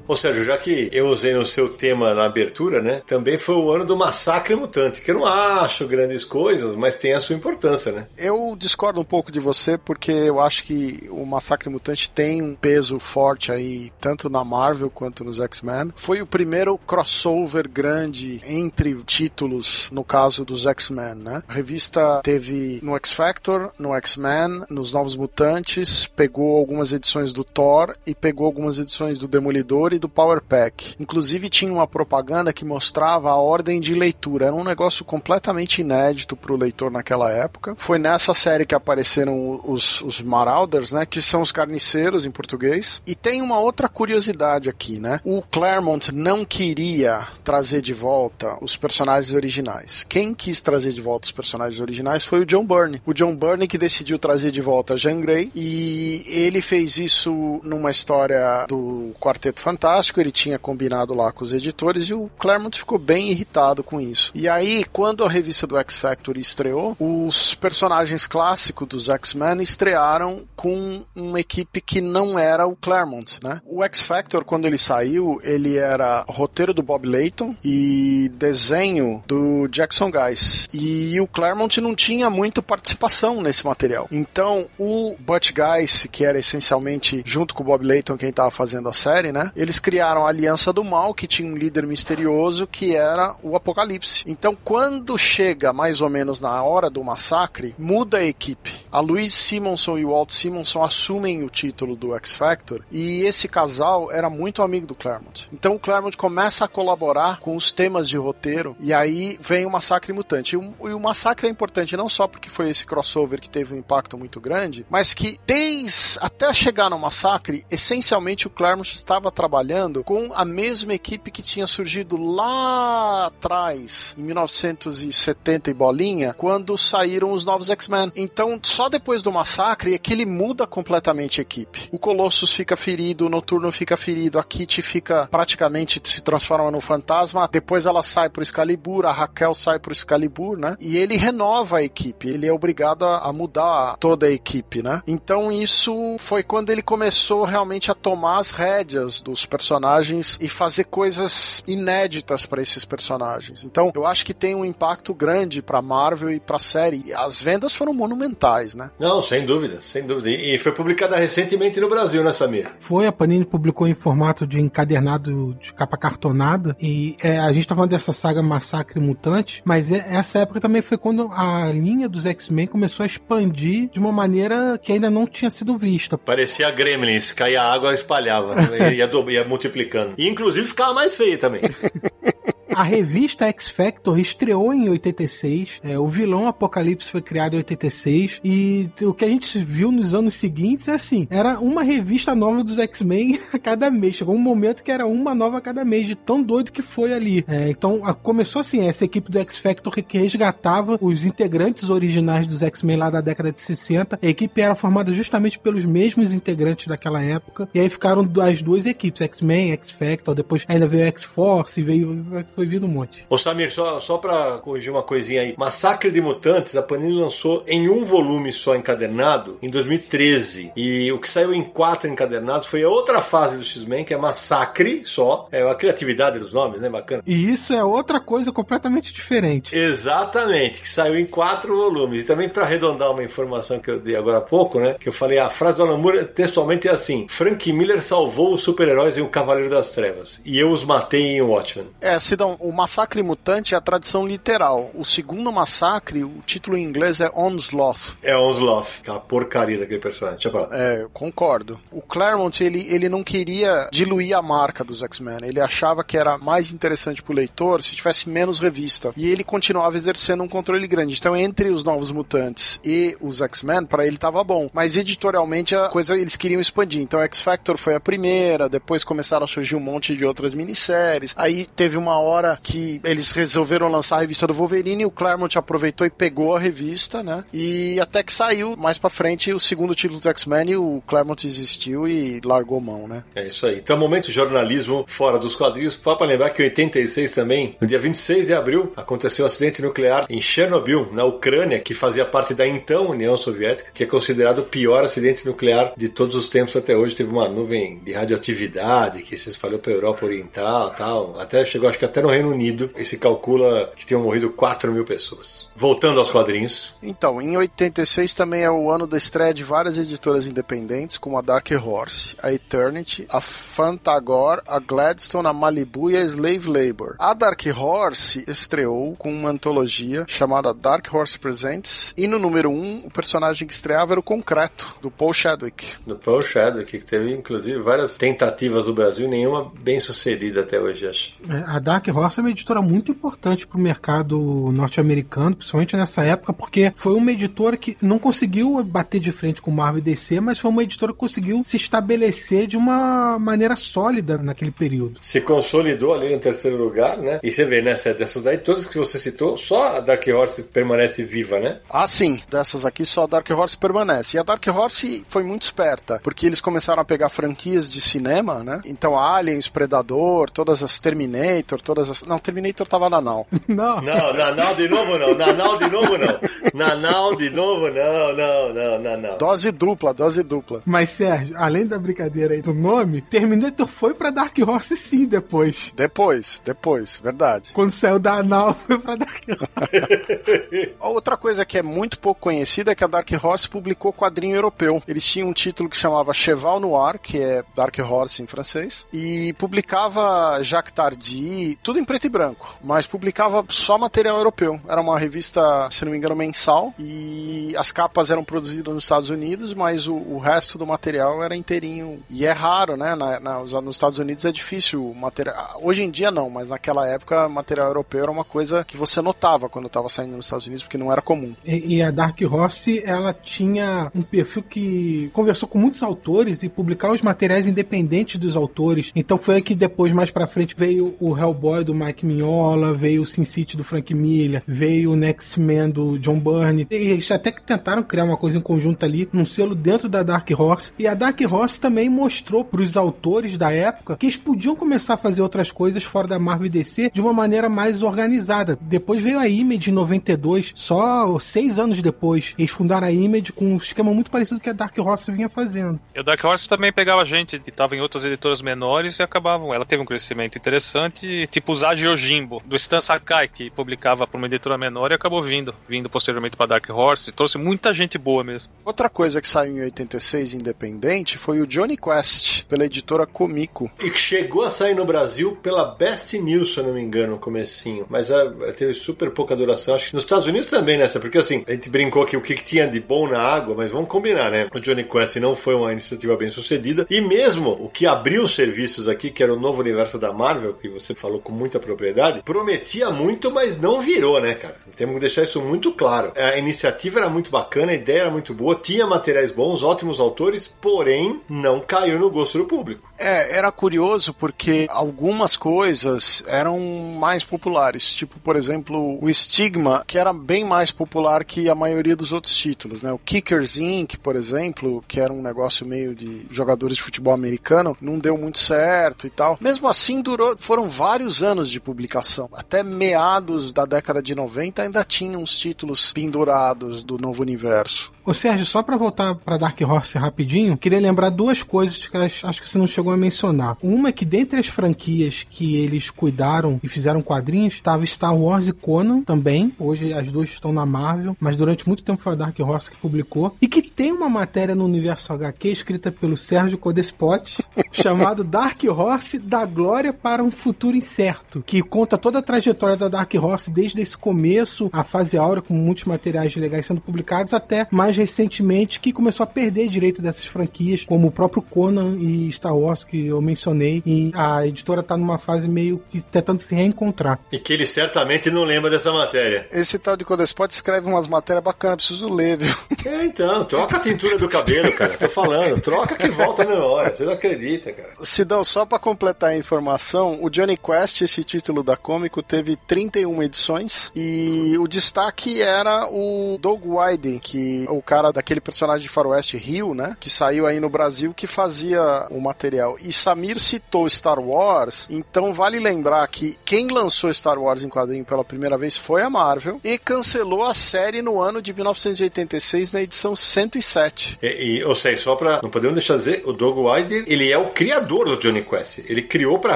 Ou seja, já que eu usei no seu tema na abertura, né? Também foi o ano do Massacre Mutante, que eu não acho grandes coisas, mas tem a sua importância, né? Eu discordo um pouco de você, porque eu acho que o Massacre Mutante tem um peso forte aí, tanto na Marvel quanto nos X-Men. Foi o primeiro crossover grande entre títulos, no caso dos X-Men, né? A revista teve no X-Factor, no X-Men, nos Novos Mutantes, pegou algumas edições do Thor e pegou algumas edições do Demolidor do Power Pack. Inclusive tinha uma propaganda que mostrava a ordem de leitura. Era um negócio completamente inédito para o leitor naquela época. Foi nessa série que apareceram os, os Marauders, né? Que são os carniceiros em português. E tem uma outra curiosidade aqui, né? O Claremont não queria trazer de volta os personagens originais. Quem quis trazer de volta os personagens originais foi o John Byrne. O John Byrne que decidiu trazer de volta Jean Grey e ele fez isso numa história do Quarteto Fantástico. Ele tinha combinado lá com os editores e o Claremont ficou bem irritado com isso. E aí, quando a revista do X Factor estreou, os personagens clássicos dos X-Men estrearam com uma equipe que não era o Claremont, né? O X Factor, quando ele saiu, ele era roteiro do Bob Layton e desenho do Jackson Guys. E o Claremont não tinha muita participação nesse material. Então, o Butch Guys, que era essencialmente junto com o Bob Layton quem estava fazendo a série, né? Eles criaram a Aliança do Mal, que tinha um líder misterioso que era o Apocalipse. Então, quando chega mais ou menos na hora do massacre, muda a equipe. A Louise Simonson e o Walt Simonson assumem o título do X Factor e esse casal era muito amigo do Claremont. Então o Claremont começa a colaborar com os temas de roteiro e aí vem o Massacre Mutante. E o, Massacre é importante não só porque foi esse crossover que teve um impacto muito grande, mas que desde até chegar no Massacre, essencialmente o Claremont estava trabalhando com a mesma equipe que tinha surgido lá atrás, em 1970 e bolinha, quando saíram os novos X-Men. Então, só depois do massacre é que ele muda completamente a equipe. O Colossus fica ferido, o Noturno fica ferido, a Kitty fica praticamente se transforma no fantasma, depois ela sai pro Excalibur, a Raquel sai pro Excalibur, né? E ele renova a equipe, ele é obrigado a, a mudar toda a equipe, né? Então isso foi quando ele começou realmente a tomar as rédeas dos personagens e fazer coisas inéditas para esses personagens. Então, eu acho que tem um impacto grande para Marvel e para série. As vendas foram monumentais, né? Não, sem dúvida, sem dúvida. E foi publicada recentemente no Brasil, né, Samir? Foi, a Panini publicou em formato de encadernado de capa cartonada. E é, a gente tá falando dessa saga Massacre Mutante, mas é, essa época também foi quando a linha dos X-Men começou a expandir de uma maneira que ainda não tinha sido vista. Parecia Gremlins, caía água, espalhava, [laughs] ia, ia multiplicando. E inclusive ficava mais feio também. [laughs] A revista X Factor estreou em 86, é, o vilão Apocalipse foi criado em 86, e o que a gente viu nos anos seguintes é assim: era uma revista nova dos X-Men [laughs] a cada mês. Chegou um momento que era uma nova a cada mês, de tão doido que foi ali. É, então a, começou assim: essa equipe do X Factor que resgatava os integrantes originais dos X-Men lá da década de 60. A equipe era formada justamente pelos mesmos integrantes daquela época, e aí ficaram as duas equipes, X-Men, X Factor, depois ainda veio X-Force, veio foi vindo um monte. Ô Samir, só, só pra corrigir uma coisinha aí. Massacre de Mutantes, a Panini lançou em um volume só encadernado em 2013. E o que saiu em quatro encadernados foi a outra fase do X-Men, que é Massacre só. É a criatividade dos nomes, né? Bacana. E isso é outra coisa completamente diferente. Exatamente, que saiu em quatro volumes. E também para arredondar uma informação que eu dei agora há pouco, né? Que eu falei, a frase do Alan Moore textualmente é assim: Frank Miller salvou os super-heróis em O Cavaleiro das Trevas. E eu os matei em Watchmen. É, Sidão, o massacre mutante é a tradução literal. O segundo massacre, o título em inglês é Onslaught. É Onslaught, aquela porcaria daquele personagem. Deixa eu falar. É, concordo. O Claremont, ele, ele não queria diluir a marca dos X-Men. Ele achava que era mais interessante pro leitor se tivesse menos revista. E ele continuava exercendo um controle grande. Então, entre os Novos Mutantes e os X-Men, para ele tava bom. Mas editorialmente a coisa eles queriam expandir. Então, X-Factor foi a primeira, depois começaram a surgir um monte de outras minisséries. Aí teve uma hora hora que eles resolveram lançar a revista do Wolverine, o Claremont aproveitou e pegou a revista, né? E até que saiu mais pra frente o segundo título do X-Men o Claremont desistiu e largou mão, né? É isso aí. Então, momento jornalismo fora dos quadrinhos. Só para lembrar que em 86 também, no dia 26 de abril, aconteceu um acidente nuclear em Chernobyl, na Ucrânia, que fazia parte da então União Soviética, que é considerado o pior acidente nuclear de todos os tempos até hoje. Teve uma nuvem de radioatividade que se espalhou para a Europa Oriental tal. Até chegou, acho que até no Reino Unido, e se calcula que tinham morrido 4 mil pessoas. Voltando aos quadrinhos. Então, em 86 também é o ano da estreia de várias editoras independentes, como a Dark Horse, a Eternity, a Fantagor, a Gladstone, a Malibu e a Slave Labor. A Dark Horse estreou com uma antologia chamada Dark Horse Presents, e no número 1, um, o personagem que estreava era o Concreto, do Paul Chadwick. Do Paul Chadwick, que teve inclusive várias tentativas no Brasil, nenhuma bem sucedida até hoje, acho. É, a Dark Horse é uma editora muito importante para o mercado norte-americano, principalmente nessa época, porque foi uma editora que não conseguiu bater de frente com Marvel e DC, mas foi uma editora que conseguiu se estabelecer de uma maneira sólida naquele período. Se consolidou ali no terceiro lugar, né? E você vê, né, dessas aí, todas que você citou, só a Dark Horse permanece viva, né? Ah, sim. Dessas aqui, só a Dark Horse permanece. E a Dark Horse foi muito esperta, porque eles começaram a pegar franquias de cinema, né? Então, Aliens, Predador, todas as Terminator, todas as... Não, Terminator tava na Now. [laughs] Não. Não, Nanal de novo não. Nanal de novo não. Nanal de novo não, não, não, não, não. Dose dupla, dose dupla. Mas, Sérgio, além da brincadeira aí do nome, Terminator foi pra Dark Horse sim depois. Depois, depois, verdade. Quando saiu da Anal, foi pra Dark Horse. [laughs] Outra coisa que é muito pouco conhecida é que a Dark Horse publicou quadrinho europeu. Eles tinham um título que chamava Cheval Noir, que é Dark Horse em francês, e publicava Jacques Tardy, tudo em preto e branco, mas publicava só material europeu. Era uma revista, se não me engano, mensal, e as capas eram produzidas nos Estados Unidos, mas o, o resto do material era inteirinho. E é raro, né? Na, na, nos Estados Unidos é difícil material. Hoje em dia não, mas naquela época material europeu era uma coisa que você notava quando estava saindo nos Estados Unidos, porque não era comum. E, e, a Dark Horse, ela tinha um perfil que conversou com muitos autores e publicava os materiais independentes dos autores. Então foi aí que depois, mais pra frente, veio o Hellboy do Mike Mignola, veio o Sin City do Frank Miller, veio o Next Man do John Byrne. E eles até que tentaram criar uma coisa em conjunto ali, num selo dentro da Dark Horse. E a Dark Horse também mostrou pros autores da época que eles podiam começar a fazer outras coisas fora da Marvel e DC de uma maneira mais organizada. Depois veio a Image em 92, só seis anos depois. Eles fundaram a Image com um esquema muito parecido que a Dark Horse vinha fazendo. E a Dark Horse também pegava gente que estava em outras editoras menores e acabavam. Ela teve um crescimento interessante, tipo usar Yojimbo, do Stan Sakai, que publicava para uma editora menor e acabou vindo, vindo posteriormente para Dark Horse. Trouxe muita gente boa mesmo. Outra coisa que saiu em 86 independente foi o Johnny Quest, pela editora Comico. E chegou a sair no Brasil pela Best News, se eu não me engano, no comecinho. Mas a, teve super pouca duração. Acho que nos Estados Unidos também nessa, porque assim, a gente brincou que o que, que tinha de bom na água, mas vamos combinar, né? O Johnny Quest não foi uma iniciativa bem sucedida. E mesmo o que abriu os serviços aqui, que era o novo universo da Marvel, que você falou com muita propriedade, prometia muito, mas não virou, né, cara? Temos que deixar isso muito claro. A iniciativa era muito bacana, a ideia era muito boa, tinha materiais bons, ótimos autores, porém não caiu no gosto do público. É, era curioso porque algumas coisas eram mais populares, tipo, por exemplo, o Stigma, que era bem mais popular que a maioria dos outros títulos, né? O Kickers Inc., por exemplo, que era um negócio meio de jogadores de futebol americano, não deu muito certo e tal. Mesmo assim, durou, foram vários anos de publicação. Até meados da década de 90 ainda tinha uns títulos pendurados do novo universo. Ô Sérgio, só para voltar para Dark Horse rapidinho, queria lembrar duas coisas que acho que você não chegou a mencionar. Uma é que dentre as franquias que eles cuidaram e fizeram quadrinhos, estava Star Wars e Conan também. Hoje as duas estão na Marvel, mas durante muito tempo foi a Dark Horse que publicou. E que tem uma matéria no universo HQ escrita pelo Sérgio Codespot, [laughs] chamado Dark Horse da Glória para um Futuro Incerto, que conta toda a trajetória da Dark Horse desde esse começo, a fase áurea, com muitos materiais legais sendo publicados, até mais recentemente que começou a perder direito dessas franquias, como o próprio Conan e Star Wars que eu mencionei, e a editora tá numa fase meio que tentando se reencontrar. E que ele certamente não lembra dessa matéria. Esse tal de Codespot escreve umas matérias bacanas, preciso ler, viu? É, então, troca a tintura do cabelo, cara. Tô falando, troca que volta na hora. Você não acredita, cara. Sidão, só para completar a informação, o Johnny Quest esse título da Cômico teve 31 edições e o destaque era o Doug Wyden, que o cara daquele personagem de faroeste Rio, né, que saiu aí no Brasil que fazia o material. E Samir citou Star Wars, então vale lembrar que quem lançou Star Wars em quadrinho pela primeira vez foi a Marvel e cancelou a série no ano de 1986 na edição 107. E, e, ou seja, só pra. Não podemos deixar de dizer, o Doug Wilder, ele é o criador do Johnny Quest. Ele criou pra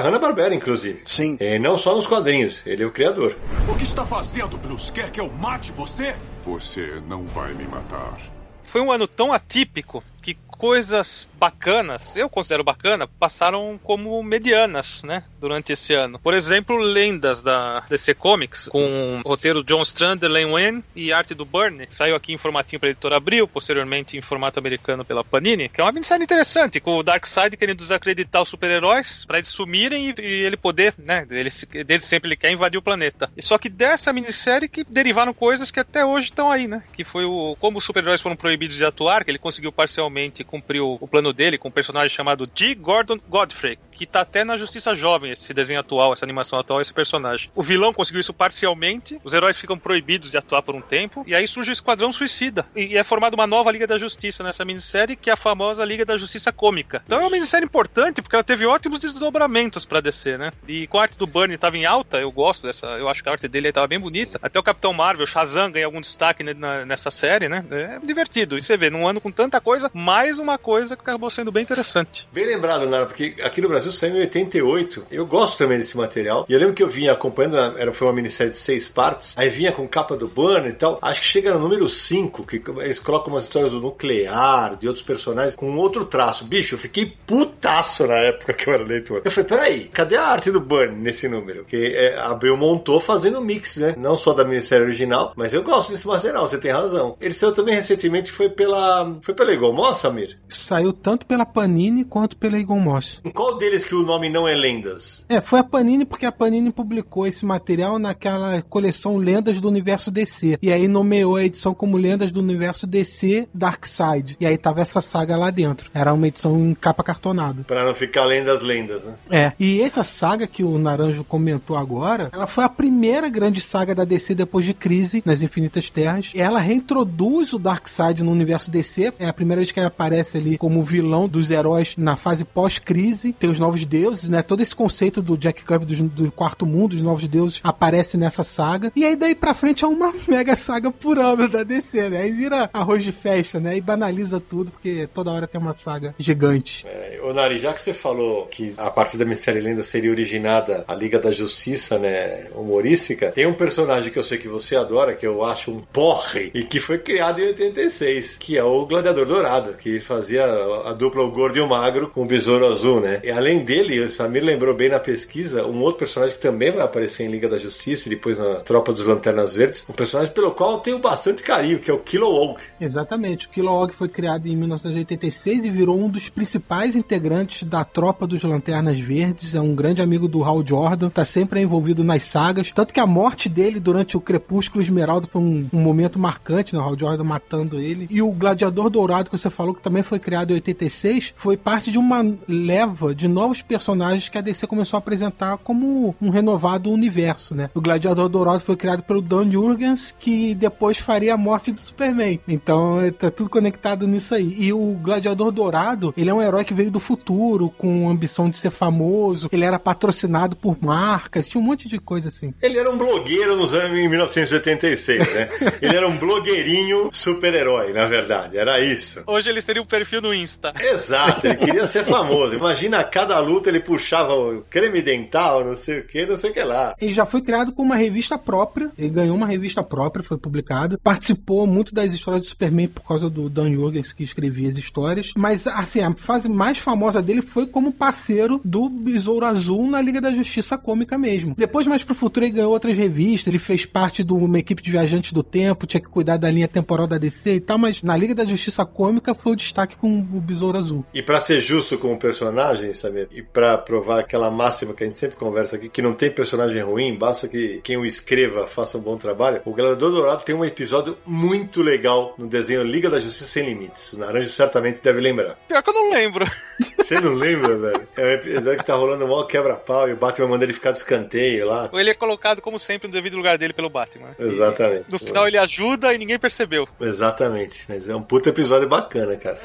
Hanna-Barbera, inclusive. Sim. E não só nos quadrinhos, ele é o criador. O que está fazendo, Blues? Quer que eu mate você? Você não vai me matar. Foi um ano tão atípico que coisas bacanas, eu considero bacana, passaram como medianas, né, durante esse ano. Por exemplo, lendas da DC Comics, com o roteiro John Strander, Len Wein e arte do Byrne, saiu aqui em formatinho para editora Abril, posteriormente em formato americano pela Panini, que é uma minissérie interessante, com o Darkseid querendo desacreditar os super-heróis para eles sumirem e, e, ele poder, né, ele, desde sempre ele quer invadir o planeta. E só que dessa minissérie que derivaram coisas que até hoje estão aí, né, que foi o como os super-heróis foram proibidos de atuar, que ele conseguiu parcialmente cumprir o, o plano dele com um personagem chamado G. Gordon Godfrey, que tá até na Justiça Jovem, esse desenho atual, essa animação atual, esse personagem. O vilão conseguiu isso parcialmente, os heróis ficam proibidos de atuar por um tempo, e aí surge o Esquadrão Suicida. E, é formada uma nova Liga da Justiça nessa minissérie, que é a famosa Liga da Justiça Cômica. Então é uma minissérie importante, porque ela teve ótimos desdobramentos para descer, né? E com a arte do Burnie tava em alta, eu gosto dessa, eu acho que a arte dele tava bem bonita. Até o Capitão Marvel, Shazam ganha algum destaque nessa série, né? É divertido. E você vê, num ano com tanta coisa, mais uma coisa que acabou sendo bem interessante. Bem lembrado, Nara, porque aqui no Brasil saiu em 88. Eu gosto também desse material. E eu lembro que eu vinha acompanhando, era, foi uma minissérie de seis partes, aí vinha com capa do Burner e tal. Acho que chega no número 5, que eles colocam umas histórias do nuclear, de outros personagens, com outro traço. Bicho, eu fiquei putaço na época que eu era leitor. Eu falei, peraí, cadê a arte do Burn nesse número? Que é, a Abril montou fazendo mix, né? Não só da minissérie original, mas eu gosto desse material, você tem razão. Ele saiu também recentemente, foi pela. Foi pela Eagle Moss, Saiu tanto pela Panini quanto pela Eagle Moss. Em qual deles que o nome não é Lendas? É, foi a Panini porque a Panini publicou esse material naquela coleção Lendas do Universo DC. E aí nomeou a edição como Lendas do Universo DC Darkseid. E aí tava essa saga lá dentro. Era uma edição em capa cartonada. Pra não ficar além das lendas, né? É. E essa saga que o Naranjo comentou agora, ela foi a primeira grande saga da DC depois de Crise nas Infinitas Terras. Ela reintroduz o Darkseid no universo DC. É a primeira vez que ele aparece ali como vilão dos heróis na fase pós-crise. Tem os novos deuses, né? Todo esse conceito do Jack Kirby do, do, quarto mundo, dos novos deuses, aparece nessa saga. E aí daí pra frente é uma [laughs] mega saga por ano da DC, né? Aí vira arroz de festa, né? E banaliza tudo, porque toda hora tem uma saga gigante. É, Nari, já que você falou que a partir da Mistério Lenda seria originada a Liga da Justiça, né? Humorística, tem um personagem que eu sei que você adora, que eu acho um porre, e que foi criado em 86, que é o Gladiador Dourado, que fazia a dupla o gordo e o magro com o besouro azul, né? E além dele, o Samir lembrou bem na pesquisa, um outro personagem que também vai aparecer em Liga da Justiça e depois na Tropa dos Lanternas Verdes, um personagem pelo qual eu tenho bastante carinho, que é o Kilowog. Exatamente, o Kilowog foi criado em 1986 e virou um dos principais integrantes da Tropa dos Lanternas Verdes, é um grande amigo do Hal Jordan, tá sempre envolvido nas sagas, tanto que a morte dele durante o Crepúsculo Esmeralda foi um, um momento marcante, né? O Hal Jordan matando ele. E o Gladiador Dourado, que você falou que também foi criado em 86, foi parte de uma leva de novos personagens que a DC começou a apresentar como um renovado universo, né? O Gladiador Dourado foi criado pelo Don Jurgens, que depois faria a morte do Superman. Então, tá tudo conectado nisso aí. E o Gladiador Dourado, ele é um herói que veio do futuro, com ambição de ser famoso. Ele era patrocinado por marcas, tinha um monte de coisa assim. Ele era um blogueiro nos anos em 1986, né? [laughs] ele era um blogueirinho super-herói, na verdade. Era isso. Hoje ele seria um perfil no Insta. Exato, ele queria ser famoso. Imagina a cada luta ele puxava o creme dental, não sei o que, não sei o que lá. Ele já foi criado com uma revista própria. Ele ganhou uma revista própria, foi publicado. Participou muito das histórias do Superman por causa do Dan Jurgens, que escrevia as histórias. Mas, assim, a fase mais famosa dele foi como parceiro do Besouro Azul na Liga da Justiça Cômica mesmo. Depois, mais pro futuro, ele ganhou outras revistas. Ele fez parte de uma equipe de viajantes do tempo, tinha que cuidar da linha temporal da DC e tal. Mas na Liga da Justiça Cômica foi o destaque com o Besouro Azul. E para ser justo com o personagem, Samir, e para provar aquela máxima que a gente sempre conversa aqui, que não tem personagem ruim, basta que quem o escreva faça um bom trabalho, o Gladiador Dourado tem um episódio muito legal no desenho Liga da Justiça Sem Limites. O Naranjo certamente deve lembrar. Pior que eu não lembro. [laughs] Você não lembra, velho? É um episódio que tá rolando mal quebra-pau e o Batman manda ele ficar de escanteio lá. Ou ele é colocado, como sempre, no devido lugar dele pelo Batman. Exatamente. E no final ele ajuda e ninguém percebeu. Exatamente. Mas é um puta episódio bacana, cara.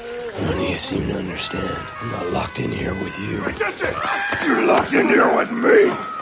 None you seem to understand. I'm not locked in here with you. You're locked in here with me.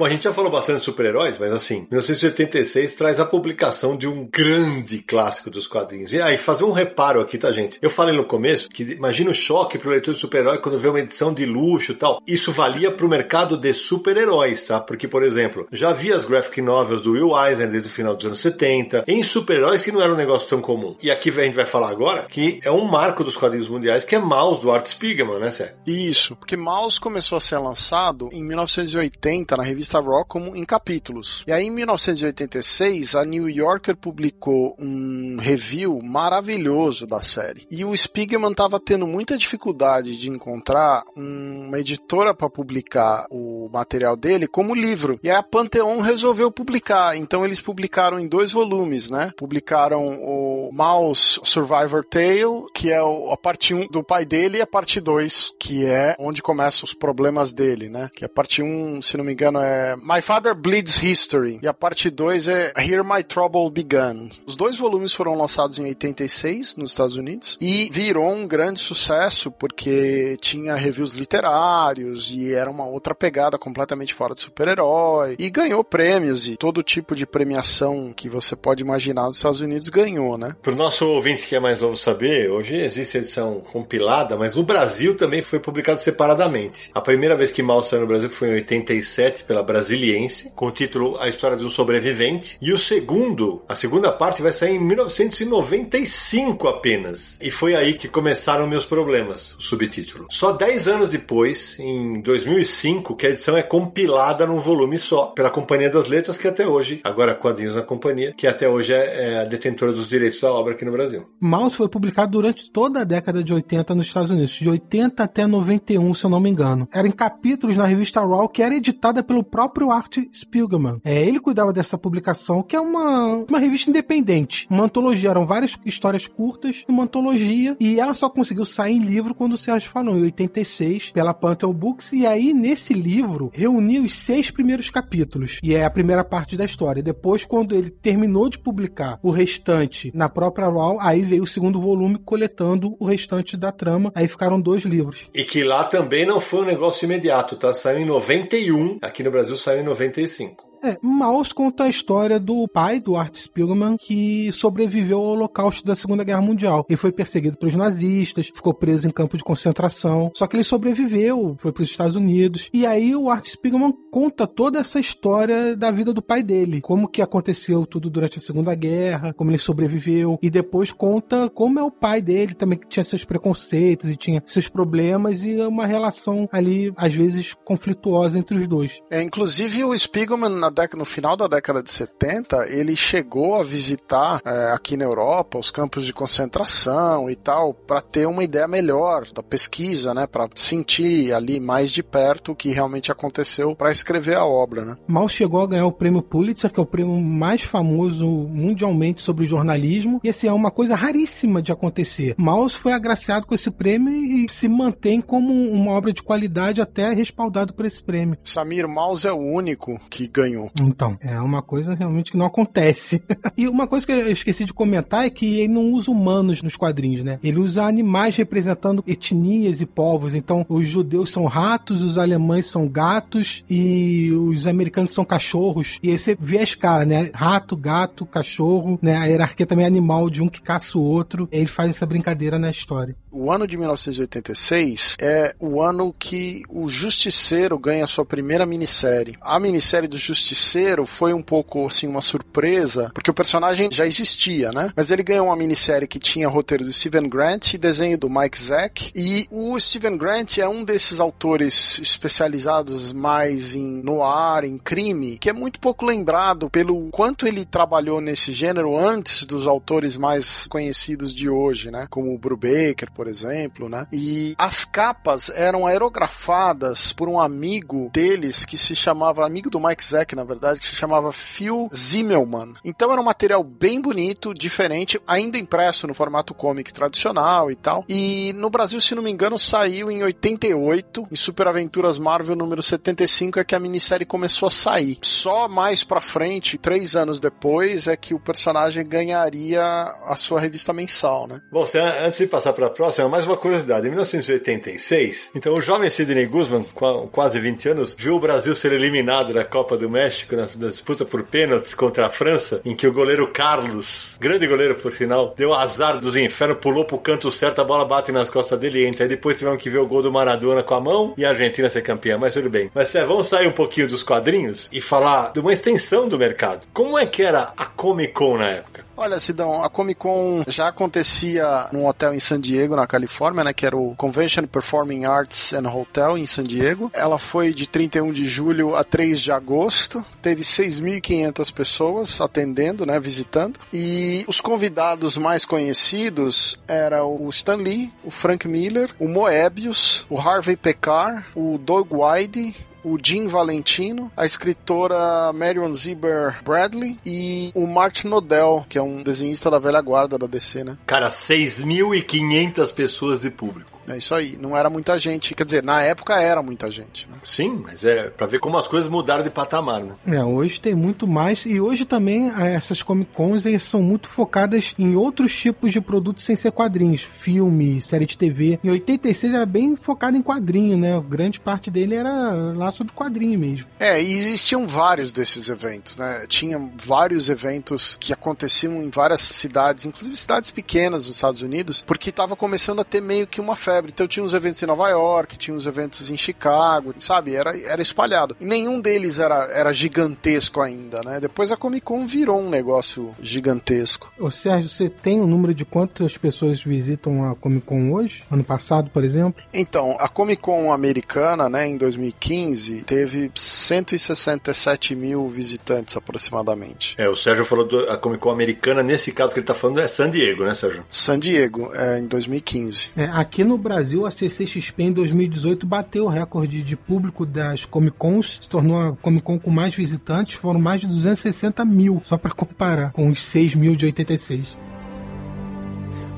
Bom, a gente já falou bastante de super-heróis, mas assim, 1986 traz a publicação de um grande clássico dos quadrinhos. E aí, fazer um reparo aqui, tá, gente? Eu falei no começo que imagina o choque pro leitor de super-herói quando vê uma edição de luxo e tal. Isso valia pro mercado de super-heróis, tá? Porque, por exemplo, já vi as graphic novels do Will Eisner desde o final dos anos 70, em super-heróis que não era um negócio tão comum. E aqui a gente vai falar agora que é um marco dos quadrinhos mundiais, que é Mouse, do Art Spiegelman, né, Sé? Isso, porque Mouse começou a ser lançado em 1980 na revista Raw como em capítulos. E aí em 1986 a New Yorker publicou um review maravilhoso da série. E o Spiegelman estava tendo muita dificuldade de encontrar uma editora para publicar o material dele como livro. E aí a Pantheon resolveu publicar. Então eles publicaram em dois volumes, né? Publicaram o Mouse Survivor Tale, que é a parte 1 do pai dele, e a parte 2, que é onde começam os problemas dele, né? Que a parte 1, se não me engano, é My Father Bleeds History. E a parte 2 é Here My Trouble Began. Os dois volumes foram lançados em 86 nos Estados Unidos e virou um grande sucesso porque tinha reviews literários e era uma outra pegada completamente fora de super-herói. E ganhou prêmios e todo tipo de premiação que você pode imaginar nos Estados Unidos ganhou, né? Pro nosso ouvinte que é mais novo saber, hoje existe edição compilada, mas no Brasil também foi publicado separadamente. A primeira vez que Mal saiu no Brasil foi em 87 pela Brasiliense, com o título A História de um Sobrevivente. E o segundo, a segunda parte, vai sair em 1995 apenas. E foi aí que começaram meus problemas, o subtítulo. Só 10 anos depois, em 2005, que a edição é compilada num volume só, pela Companhia das Letras, que até hoje, agora Quadrinhos na Companhia, que até hoje é, é a detentora dos direitos da obra aqui no Brasil. Mouse foi publicado durante toda a década de 80 nos Estados Unidos, de 80 até 91, se eu não me engano. Era em capítulos na revista Raw, que era editada pelo próprio Art Spiegelman. É, ele cuidava dessa publicação, que é uma, uma revista independente, uma antologia. Eram várias histórias curtas, uma antologia, e ela só conseguiu sair em livro quando o Sérgio falou, em 86, pela Pantheon Books, e aí nesse livro reuniu os seis primeiros capítulos, e é a primeira parte da história. Depois, quando ele terminou de publicar o restante na própria Raw, aí veio o segundo volume coletando o restante da trama, aí ficaram dois livros. E que lá também não foi um negócio imediato, tá? Saiu em 91, aqui no Brasil saiu em 95. É, Maus conta a história do pai do Art Spiegelman que sobreviveu ao holocausto da Segunda Guerra Mundial. Ele foi perseguido pelos nazistas, ficou preso em campo de concentração, só que ele sobreviveu, foi para os Estados Unidos. E aí o Art Spiegelman conta toda essa história da vida do pai dele, como que aconteceu tudo durante a Segunda Guerra, como ele sobreviveu, e depois conta como é o pai dele também que tinha seus preconceitos e tinha seus problemas e uma relação ali às vezes conflituosa entre os dois. É, inclusive o Spiegelman na década, no final da década de 70, ele chegou a visitar é, aqui na Europa os campos de concentração e tal, para ter uma ideia melhor da pesquisa, né, para sentir ali mais de perto o que realmente aconteceu para escrever a obra, né. Mal chegou a ganhar o prêmio Pulitzer, que é o prêmio mais famoso mundialmente sobre jornalismo, e esse é uma coisa raríssima de acontecer. Maus foi agraciado com esse prêmio e se mantém como uma obra de qualidade até respaldado por esse prêmio. Samir Maus é o único que ganhou. Então, é uma coisa realmente que não acontece. [laughs] e uma coisa que eu esqueci de comentar é que ele não usa humanos nos quadrinhos, né? Ele usa animais representando etnias e povos. Então, os judeus são ratos, os alemães são gatos e os americanos são cachorros. E aí você vê a escala, né? Rato, gato, cachorro, né? A hierarquia também é animal de um que caça o outro. Ele faz essa brincadeira na história. O ano de 1986 é o ano que o Justiceiro ganha sua primeira minissérie. A minissérie do Justiceiro foi um pouco assim uma surpresa, porque o personagem já existia, né? Mas ele ganhou uma minissérie que tinha roteiro do Steven Grant e desenho do Mike Zack. E o Steven Grant é um desses autores especializados mais em noir, em crime, que é muito pouco lembrado pelo quanto ele trabalhou nesse gênero antes dos autores mais conhecidos de hoje, né? Como o Brubaker, por exemplo, né? E as capas eram aerografadas por um amigo deles que se chamava, amigo do Mike Zack, na verdade, que se chamava Phil Zimmelman. Então era um material bem bonito, diferente, ainda impresso no formato comic tradicional e tal. E no Brasil, se não me engano, saiu em 88, em Super Aventuras Marvel número 75, é que a minissérie começou a sair. Só mais pra frente, três anos depois, é que o personagem ganharia a sua revista mensal, né? Bom, antes de passar para a próxima, mais uma curiosidade. Em 1986, então o jovem Sidney Guzman, com quase 20 anos, viu o Brasil ser eliminado da Copa do México na, na disputa por pênaltis contra a França, em que o goleiro Carlos, grande goleiro por sinal, deu azar dos infernos, pulou pro canto certo, a bola bate nas costas dele e entra. Aí depois tivemos que ver o gol do Maradona com a mão e a Argentina ser campeã, mas tudo bem. Mas é, vamos sair um pouquinho dos quadrinhos e falar de uma extensão do mercado. Como é que era a Comic Con na época? Olha, Sidão, a Comic Con já acontecia num hotel em San Diego, na Califórnia, né, que era o Convention Performing Arts and Hotel em San Diego. Ela foi de 31 de julho a 3 de agosto. Teve 6.500 pessoas atendendo, né, visitando. E os convidados mais conhecidos eram o Stan Lee, o Frank Miller, o Moebius, o Harvey Pekar, o Doug White, o Jim Valentino, a escritora Marion Zieber Bradley e o Martin Nodell, que é um desenhista da velha guarda da DC, né? Cara, 6.500 pessoas de público. É isso aí. Não era muita gente. Quer dizer, na época era muita gente. Né? Sim, mas é pra ver como as coisas mudaram de patamar, né? É, hoje tem muito mais. E hoje também eh, essas Comic Cons são muito focadas em outros tipos de produtos sem ser quadrinhos. Filme, série de TV. Em 86 era bem focado em quadrinho, né? Grande parte dele era laço do quadrinho mesmo. É, e existiam vários desses eventos, né? Tinha vários eventos que aconteciam em várias cidades, inclusive cidades pequenas dos Estados Unidos, porque tava começando a ter meio que uma febre. Então tinha uns eventos em Nova York, tinha uns eventos em Chicago, sabe? Era, era espalhado. E nenhum deles era, era gigantesco ainda, né? Depois a Comic Con virou um negócio gigantesco. Ô Sérgio, você tem o um número de quantas pessoas visitam a Comic Con hoje? Ano passado, por exemplo? Então, a Comic Con americana, né, em 2015, teve 167 mil visitantes aproximadamente. É, o Sérgio falou da Comic Con americana, nesse caso que ele tá falando é San Diego, né, Sérgio? San Diego, é, em 2015. É, aqui no Brasil, a CCXP em 2018 bateu o recorde de público das Comic Cons, se tornou a Comic Con com mais visitantes, foram mais de 260 mil, só para comparar com os 6 mil de 86.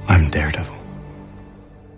I'm Daredevil.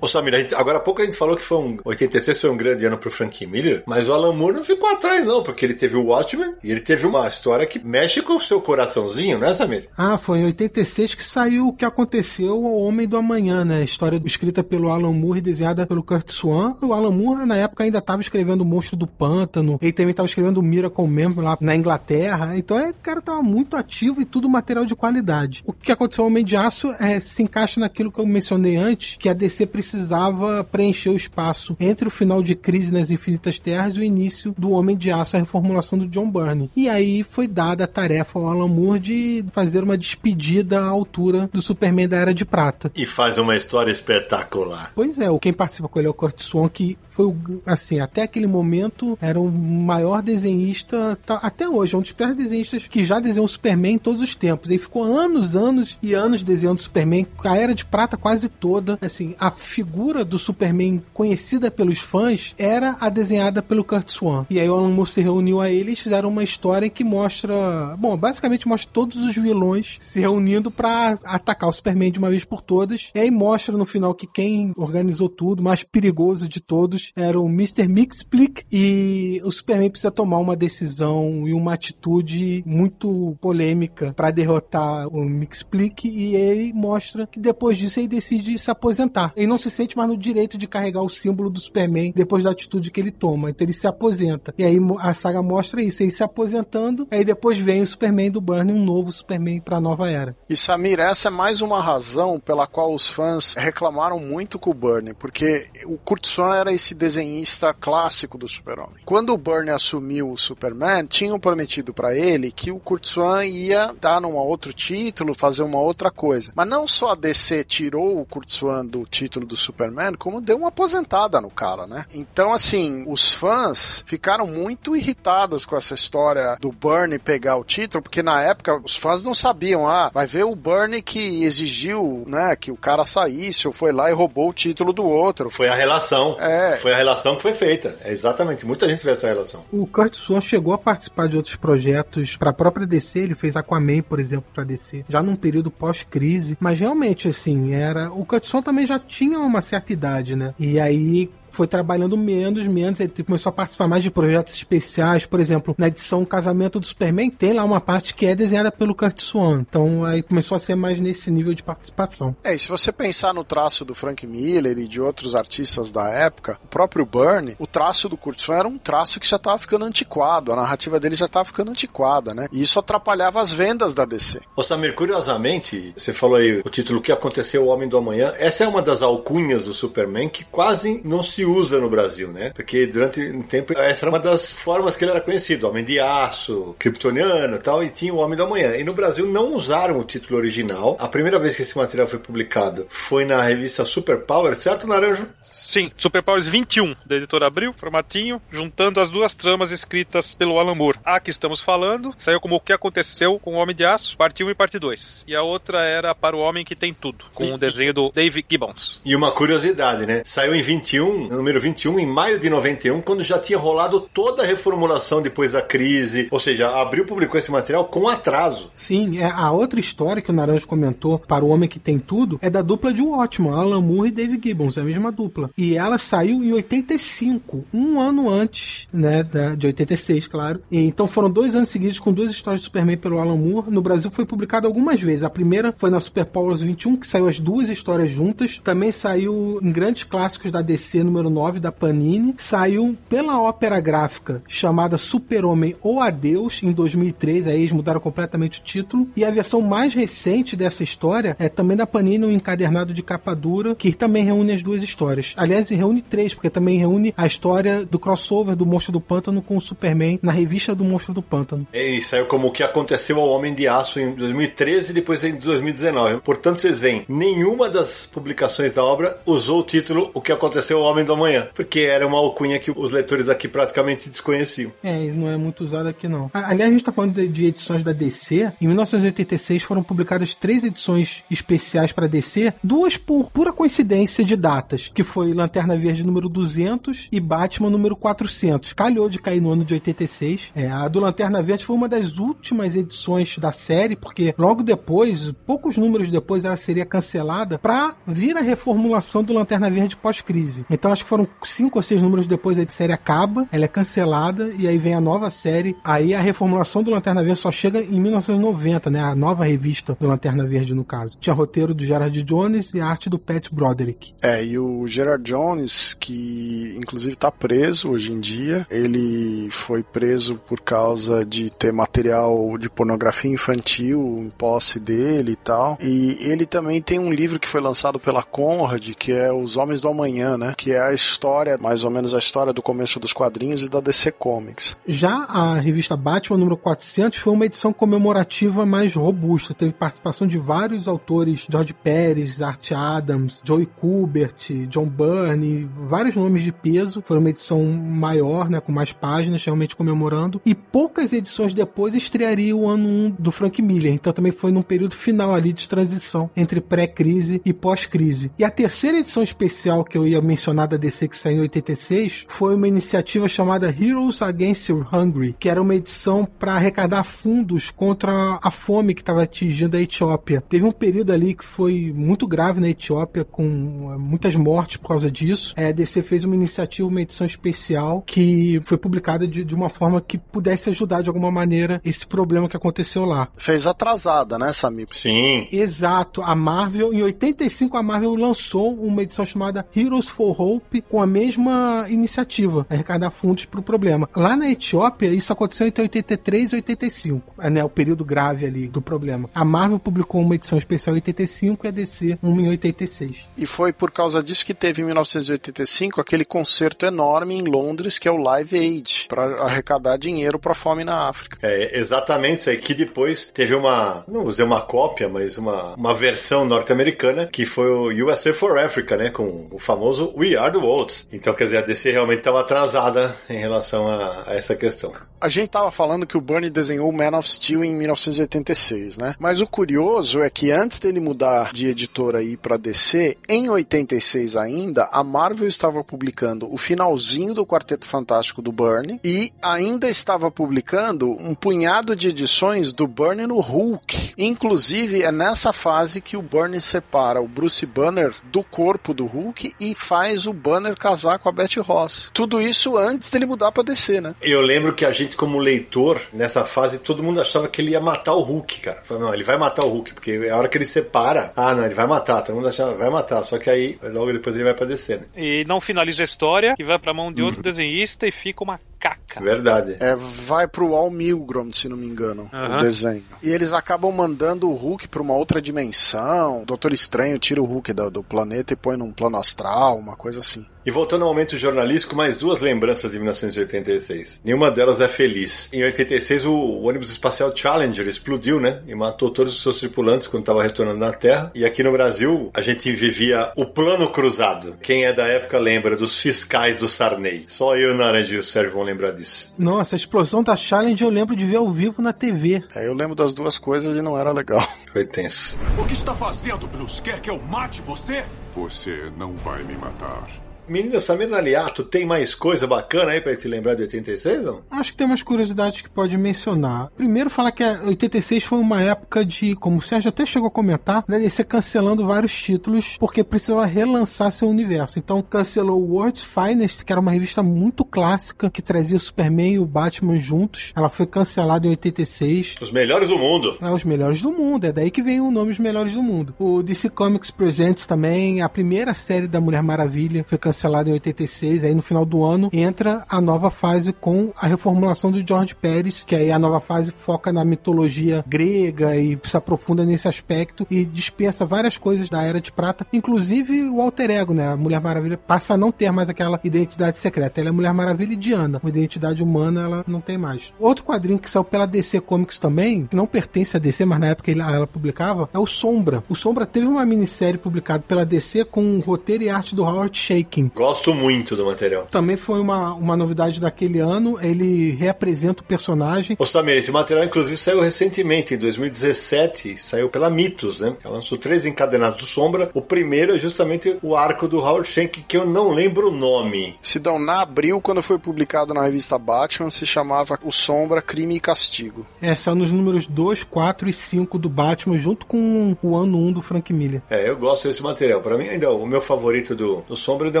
Ô Samir, gente, agora há pouco a gente falou que foi um 86 foi um grande ano pro Frank Miller, mas o Alan Moore não ficou atrás não, porque ele teve o Watchmen e ele teve uma história que mexe com o seu coraçãozinho, né, Samir? Ah, foi em 86 que saiu o que aconteceu ao Homem do Amanhã, né? História escrita pelo Alan Moore e desenhada pelo Kurt Swan. O Alan Moore na época ainda estava escrevendo o Monstro do Pântano, ele também estava escrevendo o Miracle Man lá na Inglaterra. Então é, o cara tava muito ativo e tudo material de qualidade. O que aconteceu ao Homem de Aço é, se encaixa naquilo que eu mencionei antes, que a DC precisava preencher o espaço entre o final de Crise nas Infinitas Terras e o início do Homem de Aço, a reformulação do John Byrne. E aí foi dada a tarefa ao Alan Moore de fazer uma despedida à altura do Superman da Era de Prata. E faz uma história espetacular. Pois é, quem participa com ele é o Kurt Swan, que foi o, assim, até aquele momento era o maior desenhista, tá, até hoje, é um dos piores desenhistas que já desenhou o Superman em todos os tempos. Ele ficou anos, anos e anos desenhando o Superman, a Era de Prata quase toda. Assim, a figura do Superman conhecida pelos fãs era a desenhada pelo Kurt Swan. E aí o Alan Moore se reuniu a eles fizeram uma história que mostra, bom, basicamente mostra todos os vilões se reunindo para atacar o Superman de uma vez por todas. E aí mostra no final que quem organizou tudo, mais perigoso de todos, era o Mr. Mixplick e o Superman precisa tomar uma decisão e uma atitude muito polêmica para derrotar o Mixplick e ele mostra que depois disso ele decide se aposentar. Ele não se sente mais no direito de carregar o símbolo do Superman depois da atitude que ele toma, então ele se aposenta. E aí a saga mostra isso, ele se aposentando, aí depois vem o Superman do Burnie, um novo Superman para a nova era. E Samir, essa é mais uma razão pela qual os fãs reclamaram muito com o Burnie, porque o Kurt Swan era esse desenhista clássico do Super-Homem. Quando o Byrne assumiu o Superman, tinham prometido para ele que o Kurt Swan ia dar num outro título, fazer uma outra coisa. Mas não só a DC tirou o Kurt Swan do título do Superman, como deu uma aposentada no cara, né? Então, assim, os fãs ficaram muito irritados com essa história do Bernie pegar o título, porque na época os fãs não sabiam, ah, vai ver o Bernie que exigiu, né, que o cara saísse, ou foi lá e roubou o título do outro. Foi a relação. É. Foi a relação que foi feita. É exatamente. Muita gente vê essa relação. O Kurt Swan chegou a participar de outros projetos para a própria DC, ele fez Aquaman, por exemplo, para DC, já num período pós-crise, mas realmente assim, era o Kurt Swan também já tinha uma certa idade, né? E aí foi trabalhando menos, menos, ele começou a participar mais de projetos especiais, por exemplo, na edição Casamento do Superman, tem lá uma parte que é desenhada pelo Kurt Swan, então aí começou a ser mais nesse nível de participação. É, e se você pensar no traço do Frank Miller e de outros artistas da época, o próprio Byrne, o traço do Kurt Swan era um traço que já estava ficando antiquado, a narrativa dele já estava ficando antiquada, né? E isso atrapalhava as vendas da DC. Ô Samir, curiosamente, você falou aí o título que aconteceu o Homem do Amanhã, essa é uma das alcunhas do Superman que quase não se usa no Brasil, né? Porque durante um tempo essa era uma das formas que ele era conhecido, Homem de Aço, Kryptoniano e tal, e tinha o Homem do Amanhã. E no Brasil não usaram o título original. A primeira vez que esse material foi publicado foi na revista Super Power, certo, Naranjo? Sim, Super Powers 21, da editora Abril, formatinho, juntando as duas tramas escritas pelo Alan Moore. A que estamos falando saiu como O que aconteceu com o Homem de Aço, parte 1 e parte 2. E a outra era Para o Homem que Tem Tudo, com o desenho do Dave Gibbons. E uma curiosidade, né? Saiu em 21, número 21, em maio de 91, quando já tinha rolado toda a reformulação depois da crise. Ou seja, a Abril publicou esse material com atraso. Sim, é a outra história que o Naranjo comentou para o Homem que Tem Tudo é da dupla de Watchman, Alan Moore e Dave Gibbons, é a mesma dupla. E ela saiu em 85, um ano antes, né, da, de 86, claro. E, então foram dois anos seguidos com duas histórias de Superman pelo Alan Moore. No Brasil foi publicado algumas vezes. A primeira foi na Super Powers 21, que saiu as duas histórias juntas. Também saiu em grandes clássicos da DC, número 9 da Panini. Saiu pela ópera gráfica chamada Super-Homem ou Adeus, em 2003. Aí eles mudaram completamente o título. E a versão mais recente dessa história é também da Panini, um encadernado de capa dura, que também reúne as duas histórias. Aliás, reúne três, porque também reúne a história do crossover do Monstro do Pântano com o Superman na revista do Monstro do Pântano. E saiu como o que aconteceu ao Homem de Aço em 2013 e depois em 2019. Portanto, vocês veem, nenhuma das publicações da obra usou o título O que aconteceu ao Homem do Amanhã, porque era uma alcunha que os leitores aqui praticamente desconheciam. É, não é muito usado aqui não. Aliás, a gente tá falando de, de edições da DC. Em 1986 foram publicadas três edições especiais para DC, duas por pura coincidência de datas, que foi Lanterna Verde número 200 e Batman número 400. Calhou de cair no ano de 86. É, a do Lanterna Verde foi uma das últimas edições da série, porque logo depois, poucos números depois, ela seria cancelada para vir a reformulação do Lanterna Verde pós-crise. Então acho que foram cinco ou seis números depois a série acaba, ela é cancelada e aí vem a nova série. Aí a reformulação do Lanterna Verde só chega em 1990, né? A nova revista do Lanterna Verde, no caso. Tinha roteiro do Gerard Jones e arte do Pat Broderick. É, e o Gerard Jones, que inclusive tá preso hoje em dia, ele foi preso por causa de ter material de pornografia infantil em posse dele e tal. E ele também tem um livro que foi lançado pela Conrad, que é Os Homens do Amanhã, né? Que é a história, mais ou menos a história do começo dos quadrinhos e da DC Comics. Já a revista Batman número 400 foi uma edição comemorativa mais robusta. Teve participação de vários autores, George Pérez, Art Adams, Joey Kubert, John Byrne, vários nomes de peso. Foi uma edição maior, né, com mais páginas, realmente comemorando. E poucas edições depois estrearia o ano 1 do Frank Miller. Então também foi num período final ali de transição entre pré-crise e pós-crise. E a terceira edição especial que eu ia mencionar da DC que saiu em 86 foi uma iniciativa chamada Heroes Against Hungry, que era uma edição para arrecadar fundos contra a fome que estava atingindo a Etiópia. Teve um período ali que foi muito grave na Etiópia, com eh, muitas mortes por causa disso. É, a DC fez uma iniciativa, uma edição especial que foi publicada de, de uma forma que pudesse ajudar de alguma maneira esse problema que aconteceu lá. Fez atrasada, né, Samir? Sim. Exato. A Marvel, em 85, a Marvel lançou uma edição chamada Heroes for Hope, Hope com a mesma iniciativa, arrecadar fundos para o problema. Lá na Etiópia, isso aconteceu entre 83 e 85, é, né, o período grave ali do problema. A Marvel publicou uma edição especial em 85 e a DC uma em 86. E foi por causa disso que teve em 1985 aquele concerto enorme em Londres que é o Live Aid, para arrecadar dinheiro para a fome na África. É, exatamente isso aí, que depois teve uma, não dizer uma cópia, mas uma, uma versão norte-americana, que foi o USA for Africa, né, com o famoso We Are the World. Então, quer dizer, a DC realmente estava atrasada em relação a, a essa questão. A gente tava falando que o Bernie desenhou Man of Steel em 1986, né? Mas o curioso é que antes dele mudar de editora aí para DC, em 86 ainda, a Marvel estava publicando o finalzinho do Quarteto Fantástico do Bernie e ainda estava publicando um punhado de edições do Bernie no Hulk. Inclusive, é nessa fase que o Bernie separa o Bruce Banner do corpo do Hulk e faz o Banner casar com a Betty Ross. Tudo isso antes dele mudar para DC, né? Eu lembro que a gente, como leitor, nessa fase, todo mundo achava que ele ia matar o Hulk, cara. Falei, não, ele vai matar o Hulk, porque é a hora que ele separa, ah, não, ele vai matar. Todo mundo achava, vai matar. Só que aí, logo depois ele vai pra descer, né? E não finaliza a história, que vai pra mão de outro desenhista e fica uma caca. Verdade. É, vai pro Al Milgrom, se não me engano, o desenho. E eles acabam mandando o Hulk pra uma outra dimensão. O Doutor Estranho tira o Hulk do, do planeta e põe num plano astral, uma coisa assim. E voltando ao momento jornalístico, mais duas lembranças de 1986. Nenhuma delas é feliz. Em 86, o, o ônibus espacial Challenger explodiu, né? E matou todos os seus tripulantes quando estava retornando na Terra. E aqui no Brasil, a gente vivia o plano cruzado. Quem é da época lembra dos fiscais do Sarney. Só eu, Naranja e o Sérgio vão lembrar disso. Nossa, a explosão da Challenge eu lembro de ver ao vivo na TV. Aí eu lembro das duas coisas e não era legal. [laughs] Foi tenso. O que está fazendo, Bruce? Quer que eu mate você? Você não vai me matar. Menina Samir Naliato, tem mais coisa bacana aí pra te lembrar de 86, não? Acho que tem umas curiosidades que pode mencionar. Primeiro, falar que a 86 foi uma época de, como o Sérgio até chegou a comentar, né, DC cancelando vários títulos porque precisava relançar seu universo. Então, cancelou o World's Finest, que era uma revista muito clássica que trazia o Superman e o Batman juntos. Ela foi cancelada em 86. Os melhores do mundo. É os melhores do mundo, é daí que vem o nome Os Melhores do Mundo. O DC Comics Presents também, a primeira série da Mulher Maravilha foi cancelada em 86, aí no final do ano entra a nova fase com a reformulação do George Pérez, que aí a nova fase foca na mitologia grega e se aprofunda nesse aspecto e dispensa várias coisas da Era de Prata, inclusive o alter ego, né? A Mulher Maravilha passa a não ter mais aquela identidade secreta. Ela é Mulher Maravilha e Diana. Uma identidade humana ela não tem mais. Outro quadrinho que saiu pela DC Comics também, que não pertence à DC, mas na época ela publicava, é o Sombra. O Sombra teve uma minissérie publicada pela DC com roteiro e arte do Howard Shaking. Gosto muito do material. Também foi uma, uma novidade daquele ano. Ele reapresenta o personagem. Ô Samir, esse material inclusive saiu recentemente, em 2017, saiu pela Mitos, né? Ela lançou três encadenados do Sombra. O primeiro é justamente o arco do Howard Shank, que eu não lembro o nome. Sidão, na abril, quando foi publicado na revista Batman, se chamava O Sombra, Crime e Castigo. É, saiu nos números 2, 4 e 5 do Batman, junto com o ano 1 do Frank Miller. É, eu gosto desse material. Pra mim, ainda o meu favorito do, do Sombra é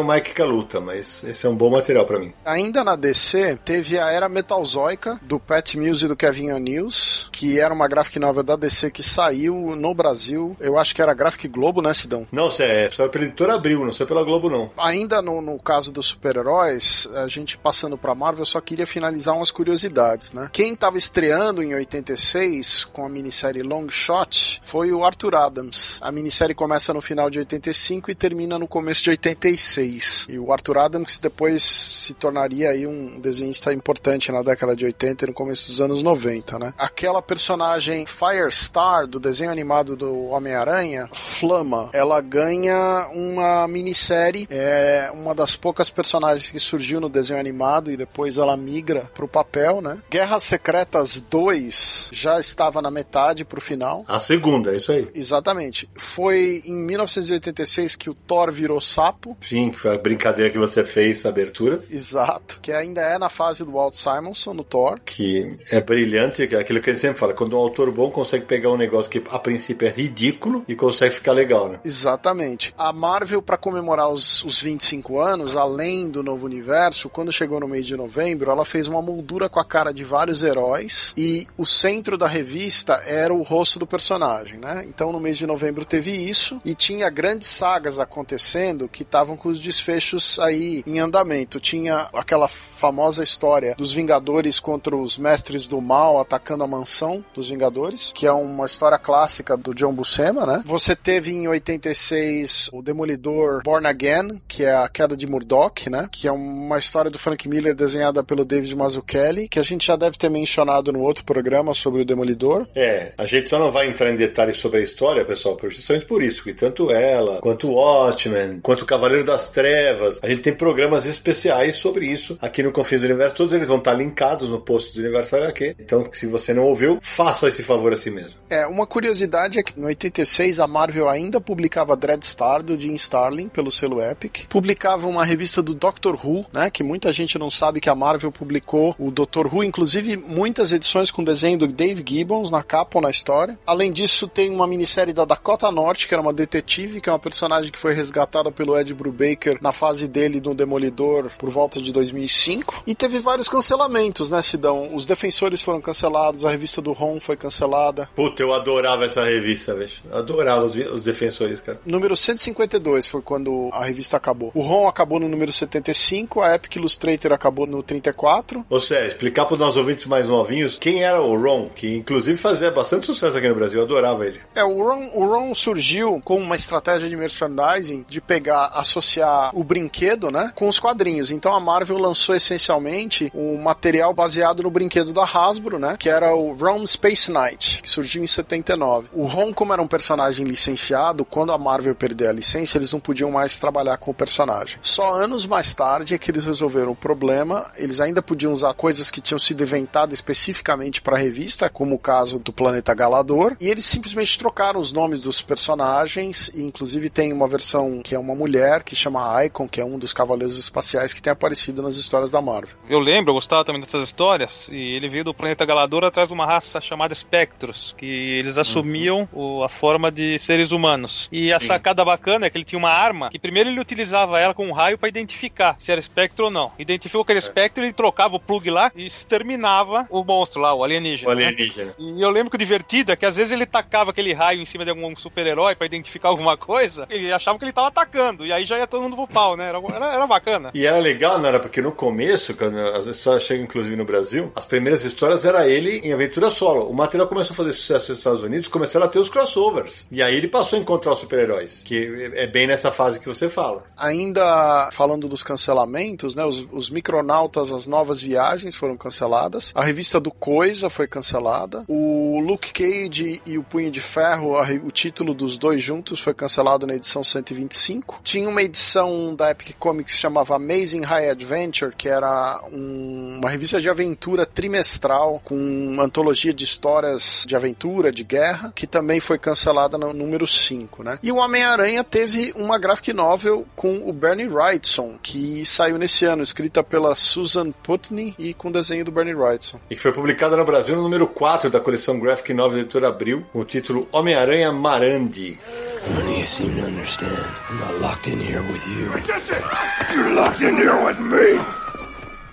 o Mike Kaluta, mas esse é um bom material pra mim. Ainda na DC, teve a Era Metalzoica, do Pat Mills e do Kevin O'Neills, que era uma graphic novel da DC que saiu no Brasil. Eu acho que era Graphic Globo, né, Sidão? Não, você é, saiu pela editora Abril, não saiu pela Globo, não. Ainda no, no caso dos super-heróis, a gente passando pra Marvel, eu só queria finalizar umas curiosidades, né? Quem tava estreando em 86 com a minissérie Long Shot foi o Arthur Adams. A minissérie começa no final de 85 e termina no começo de 86. E o Arthur Adams depois se tornaria aí um desenhista importante na década de 80 e no começo dos anos 90, né? Aquela personagem Firestar do desenho animado do Homem-Aranha, Flama, ela ganha uma minissérie, é uma das poucas personagens que surgiu no desenho animado e depois ela migra pro papel, né? Guerras Secretas 2 já estava na metade pro final. A segunda, é isso aí. Exatamente. Foi em 1986 que o Thor virou sapo. Sim, que foi a brincadeira que você fez, a abertura, Exato. Que ainda é na fase do Walt Simonson, no Thor. que é brilhante, é aquilo que gente sempre fala, quando um autor bom consegue pegar um negócio que a princípio é ridículo e consegue ficar legal, né? Exatamente. A Marvel, para comemorar os, os 25 anos, além do novo universo, quando chegou no mês de novembro, ela fez uma moldura com a cara de vários heróis e o centro da revista era o rosto do personagem, né? Então no mês de novembro teve isso e tinha grandes sagas acontecendo que estavam com os desfechos aí em andamento. Tinha aquela famosa história dos Vingadores contra os Mestres do Mal atacando a mansão dos Vingadores, que é uma história clássica do John Buscema, né? Você teve em 86 o Demolidor Born Again, que é a queda de Murdoch, né? Que é uma história do Frank Miller desenhada pelo David Mazzucchelli, que a gente já deve ter mencionado no outro programa sobre o Demolidor. É, a gente só não vai entrar em detalhes sobre a história, pessoal, justamente por isso, que tanto ela, quanto o Watchmen, quanto o Cavaleiro das Trevas, a gente tem programas especiais sobre isso aqui no Confins do Universo, todos eles vão estar linkados no post do Universo HQ, então se você não ouviu, faça esse favor a si mesmo. É, uma curiosidade é que em 86 a Marvel ainda publicava Dreadstar do Jim Starlin pelo selo Epic, publicava uma revista do Doctor Who, né, que muita gente não sabe que a Marvel publicou o Doctor Who, inclusive muitas edições com desenho do Dave Gibbons na capa ou na história. Além disso, tem uma minissérie da Dakota Norte, que era uma detetive, que é uma personagem que foi resgatada pelo Ed Brubaker na fase dele do Demolidor por volta de 2005. E teve vários cancelamentos, né, Sidão? Os Defensores foram cancelados, a revista do Ron foi cancelada. Puta, eu adorava essa revista, velho. Adorava os, os Defensores, cara. Número 152 foi quando a revista acabou. O Ron acabou no número 75, a Epic Illustrator acabou no 34. Ou seja, explicar para os nossos ouvintes mais novinhos quem era o Ron, que inclusive fazia bastante sucesso aqui no Brasil, eu adorava ele. É, o Ron, o Ron surgiu com uma estratégia de merchandising de pegar, associar o brinquedo, né, com os quadrinhos. Então a Marvel lançou essencialmente um material baseado no brinquedo da Hasbro, né, que era o Ron Space Knight, que surgiu em 79. O Ron, como era um personagem licenciado, quando a Marvel perdeu a licença, eles não podiam mais trabalhar com o personagem. Só anos mais tarde é que eles resolveram o problema. Eles ainda podiam usar coisas que tinham sido inventadas especificamente para a revista, como o caso do Planeta Galador, e eles simplesmente trocaram os nomes dos personagens, e inclusive tem uma versão que é uma mulher, que chama Icon, que é um dos cavaleiros espaciais que tem aparecido nas histórias da Marvel. Eu lembro, eu gostava também dessas histórias, e ele veio do planeta Galador atrás de uma raça chamada Spectros, que eles assumiam o, a forma de seres humanos. E a Sim. sacada bacana é que ele tinha uma arma que primeiro ele utilizava ela com um raio para identificar se era espectro ou não. Identificou que era espectro, ele trocava o plug lá e exterminava o monstro lá, o alienígena. O né? alienígena. E eu lembro que o divertido é que às vezes ele tacava aquele raio em cima de algum super-herói pra identificar alguma coisa, e achava que ele tava atacando, e aí já ia todo mundo pro pau, né? Era, era, era bacana. E era legal, não era? Porque no começo, quando as histórias chegam inclusive no Brasil, as primeiras histórias era ele em aventura solo. O material começou a fazer sucesso nos Estados Unidos, começaram a ter os crossovers. E aí ele passou a encontrar os super-heróis, que é bem nessa fase que você fala. Ainda falando dos cancelamentos, né? Os, os Micronautas, as novas viagens foram canceladas. A revista do Coisa foi cancelada. O Luke Cage e o Punho de Ferro, a o título dos dois juntos foi cancelado na edição 125. Tinha uma edição da Epic Comics que chamava Amazing High Adventure, que era um- uma revista de aventura trimestral com antologia de histórias de aventura, de guerra, que também foi cancelada no número 5, né? E o Homem-Aranha teve uma graphic novel com o Bernie Wrightson, que saiu nesse ano, escrita pela Susan Putney e com desenho do Bernie Wrightson. E que foi publicada no Brasil no número 4 da coleção Graphic Novel Editora Abril, com o título Homem-Aranha Marandi. None of you seem to understand. I'm not locked in here with you. You're locked in here with me.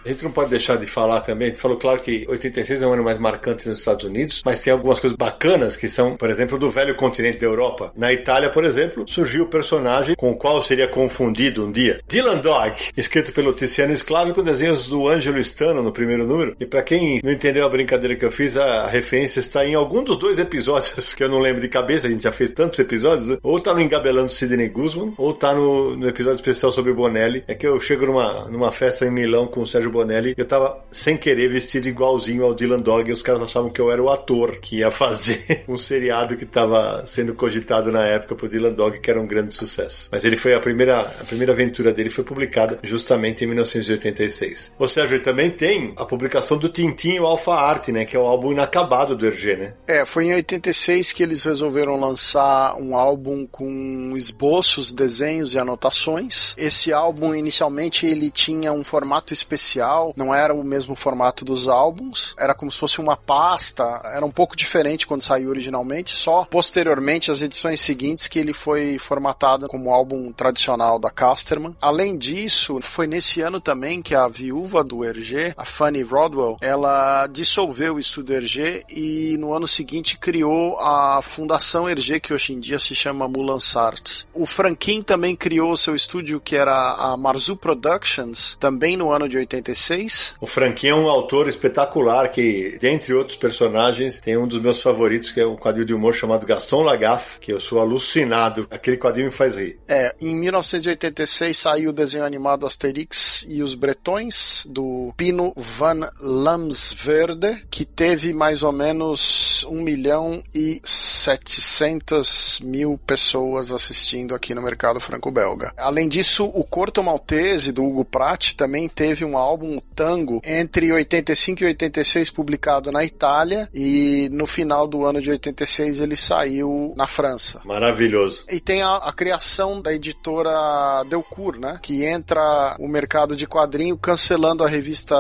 A gente não pode deixar de falar também, falou claro que 86 é um ano mais marcante nos Estados Unidos, mas tem algumas coisas bacanas que são, por exemplo, do velho continente da Europa. Na Itália, por exemplo, surgiu o personagem com o qual seria confundido um dia. Dylan Dog, escrito pelo Tiziano Sclave com desenhos do Ângelo Stano no primeiro número. E pra quem não entendeu a brincadeira que eu fiz, a referência está em algum dos dois episódios [laughs] que eu não lembro de cabeça, a gente já fez tantos episódios, né? ou tá no Engabelando Sidney Guzman, ou tá no, no episódio especial sobre Bonelli. É que eu chego numa, numa festa em Milão com o Sérgio Eu tava sem querer vestido igualzinho ao Dylan Dog e os caras achavam que eu era o ator que ia fazer [laughs] um seriado que tava sendo cogitado na época pro Dylan Dog, que era um grande sucesso. Mas ele foi a primeira, a primeira aventura dele foi publicada justamente em 1986. Ou seja, ele também tem a publicação do Tintin e o Alpha Art, né, que é o álbum inacabado do Hergé, né? É, foi em 86 que eles resolveram lançar um álbum com esboços, desenhos e anotações. Esse álbum inicialmente ele tinha um formato especial não era o mesmo formato dos álbuns, era como se fosse uma pasta, era um pouco diferente quando saiu originalmente, só posteriormente as edições seguintes que ele foi formatado como álbum tradicional da Casterman. Além disso, foi nesse ano também que a viúva do Hergé, a Fanny Rodwell, ela dissolveu o estúdio Hergé e no ano seguinte criou a Fundação Hergé, que hoje em dia se chama Mulansart. O Franquin também criou seu estúdio que era a Marzu Productions, também no ano de 86. O Franquin é um autor espetacular que, dentre outros personagens, tem um dos meus favoritos, que é um quadrinho de humor chamado Gaston Lagaffe, que eu sou alucinado. Aquele quadrinho me faz rir. É, em 1986 saiu o desenho animado Asterix e os Bretões, do Pino van Lamsverde, que teve mais ou menos 1 milhão e 700 mil pessoas assistindo aqui no mercado franco-belga. Além disso, o Corto Maltese, do Hugo Pratt, também teve um álbum, o Tango, entre 85 e 86, publicado na Itália, e no final do ano de 86 ele saiu na França. Maravilhoso. E tem a, a criação da editora Delcourt, né? Que entra o mercado de quadrinho cancelando a revista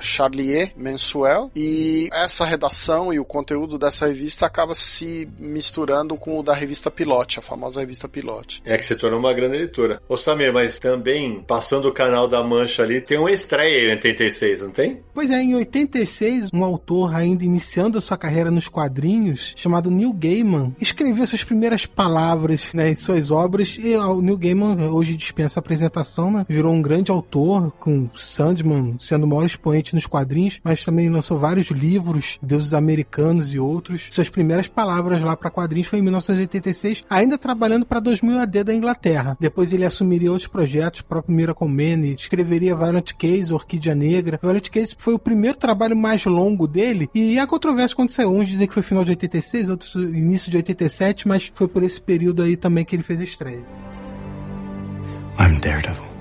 Charlier mensuel e essa redação e o conteúdo dessa revista acaba se misturando com o da revista Pilote, a famosa revista Pilote. É que se tornou uma grande editora. Ô Samir, mas também, passando o canal da Mancha ali, tem uma estreia em 86, não tem? Pois é, em 86, um autor ainda iniciando a sua carreira nos quadrinhos, chamado Neil Gaiman, escreveu suas primeiras palavras né, em suas obras e o Neil Gaiman hoje dispensa apresentação, né? Virou um grande autor, com Sandman sendo o maior expoente nos quadrinhos, mas também lançou vários livros, Deuses Americanos e outros. Suas primeiras palavras lá para quadrinhos foi em 1986, ainda trabalhando para 2000 AD da Inglaterra. Depois ele assumiria outros projetos, próprio Miracle Man, escreveria Violent Case, Orquídea Negra. Violent Case foi o primeiro trabalho mais longo dele e a controvérsia saiu. Uns dizem que foi final de 86, outros início de 87, mas foi por esse período aí também que ele fez a estreia. I'm Daredevil.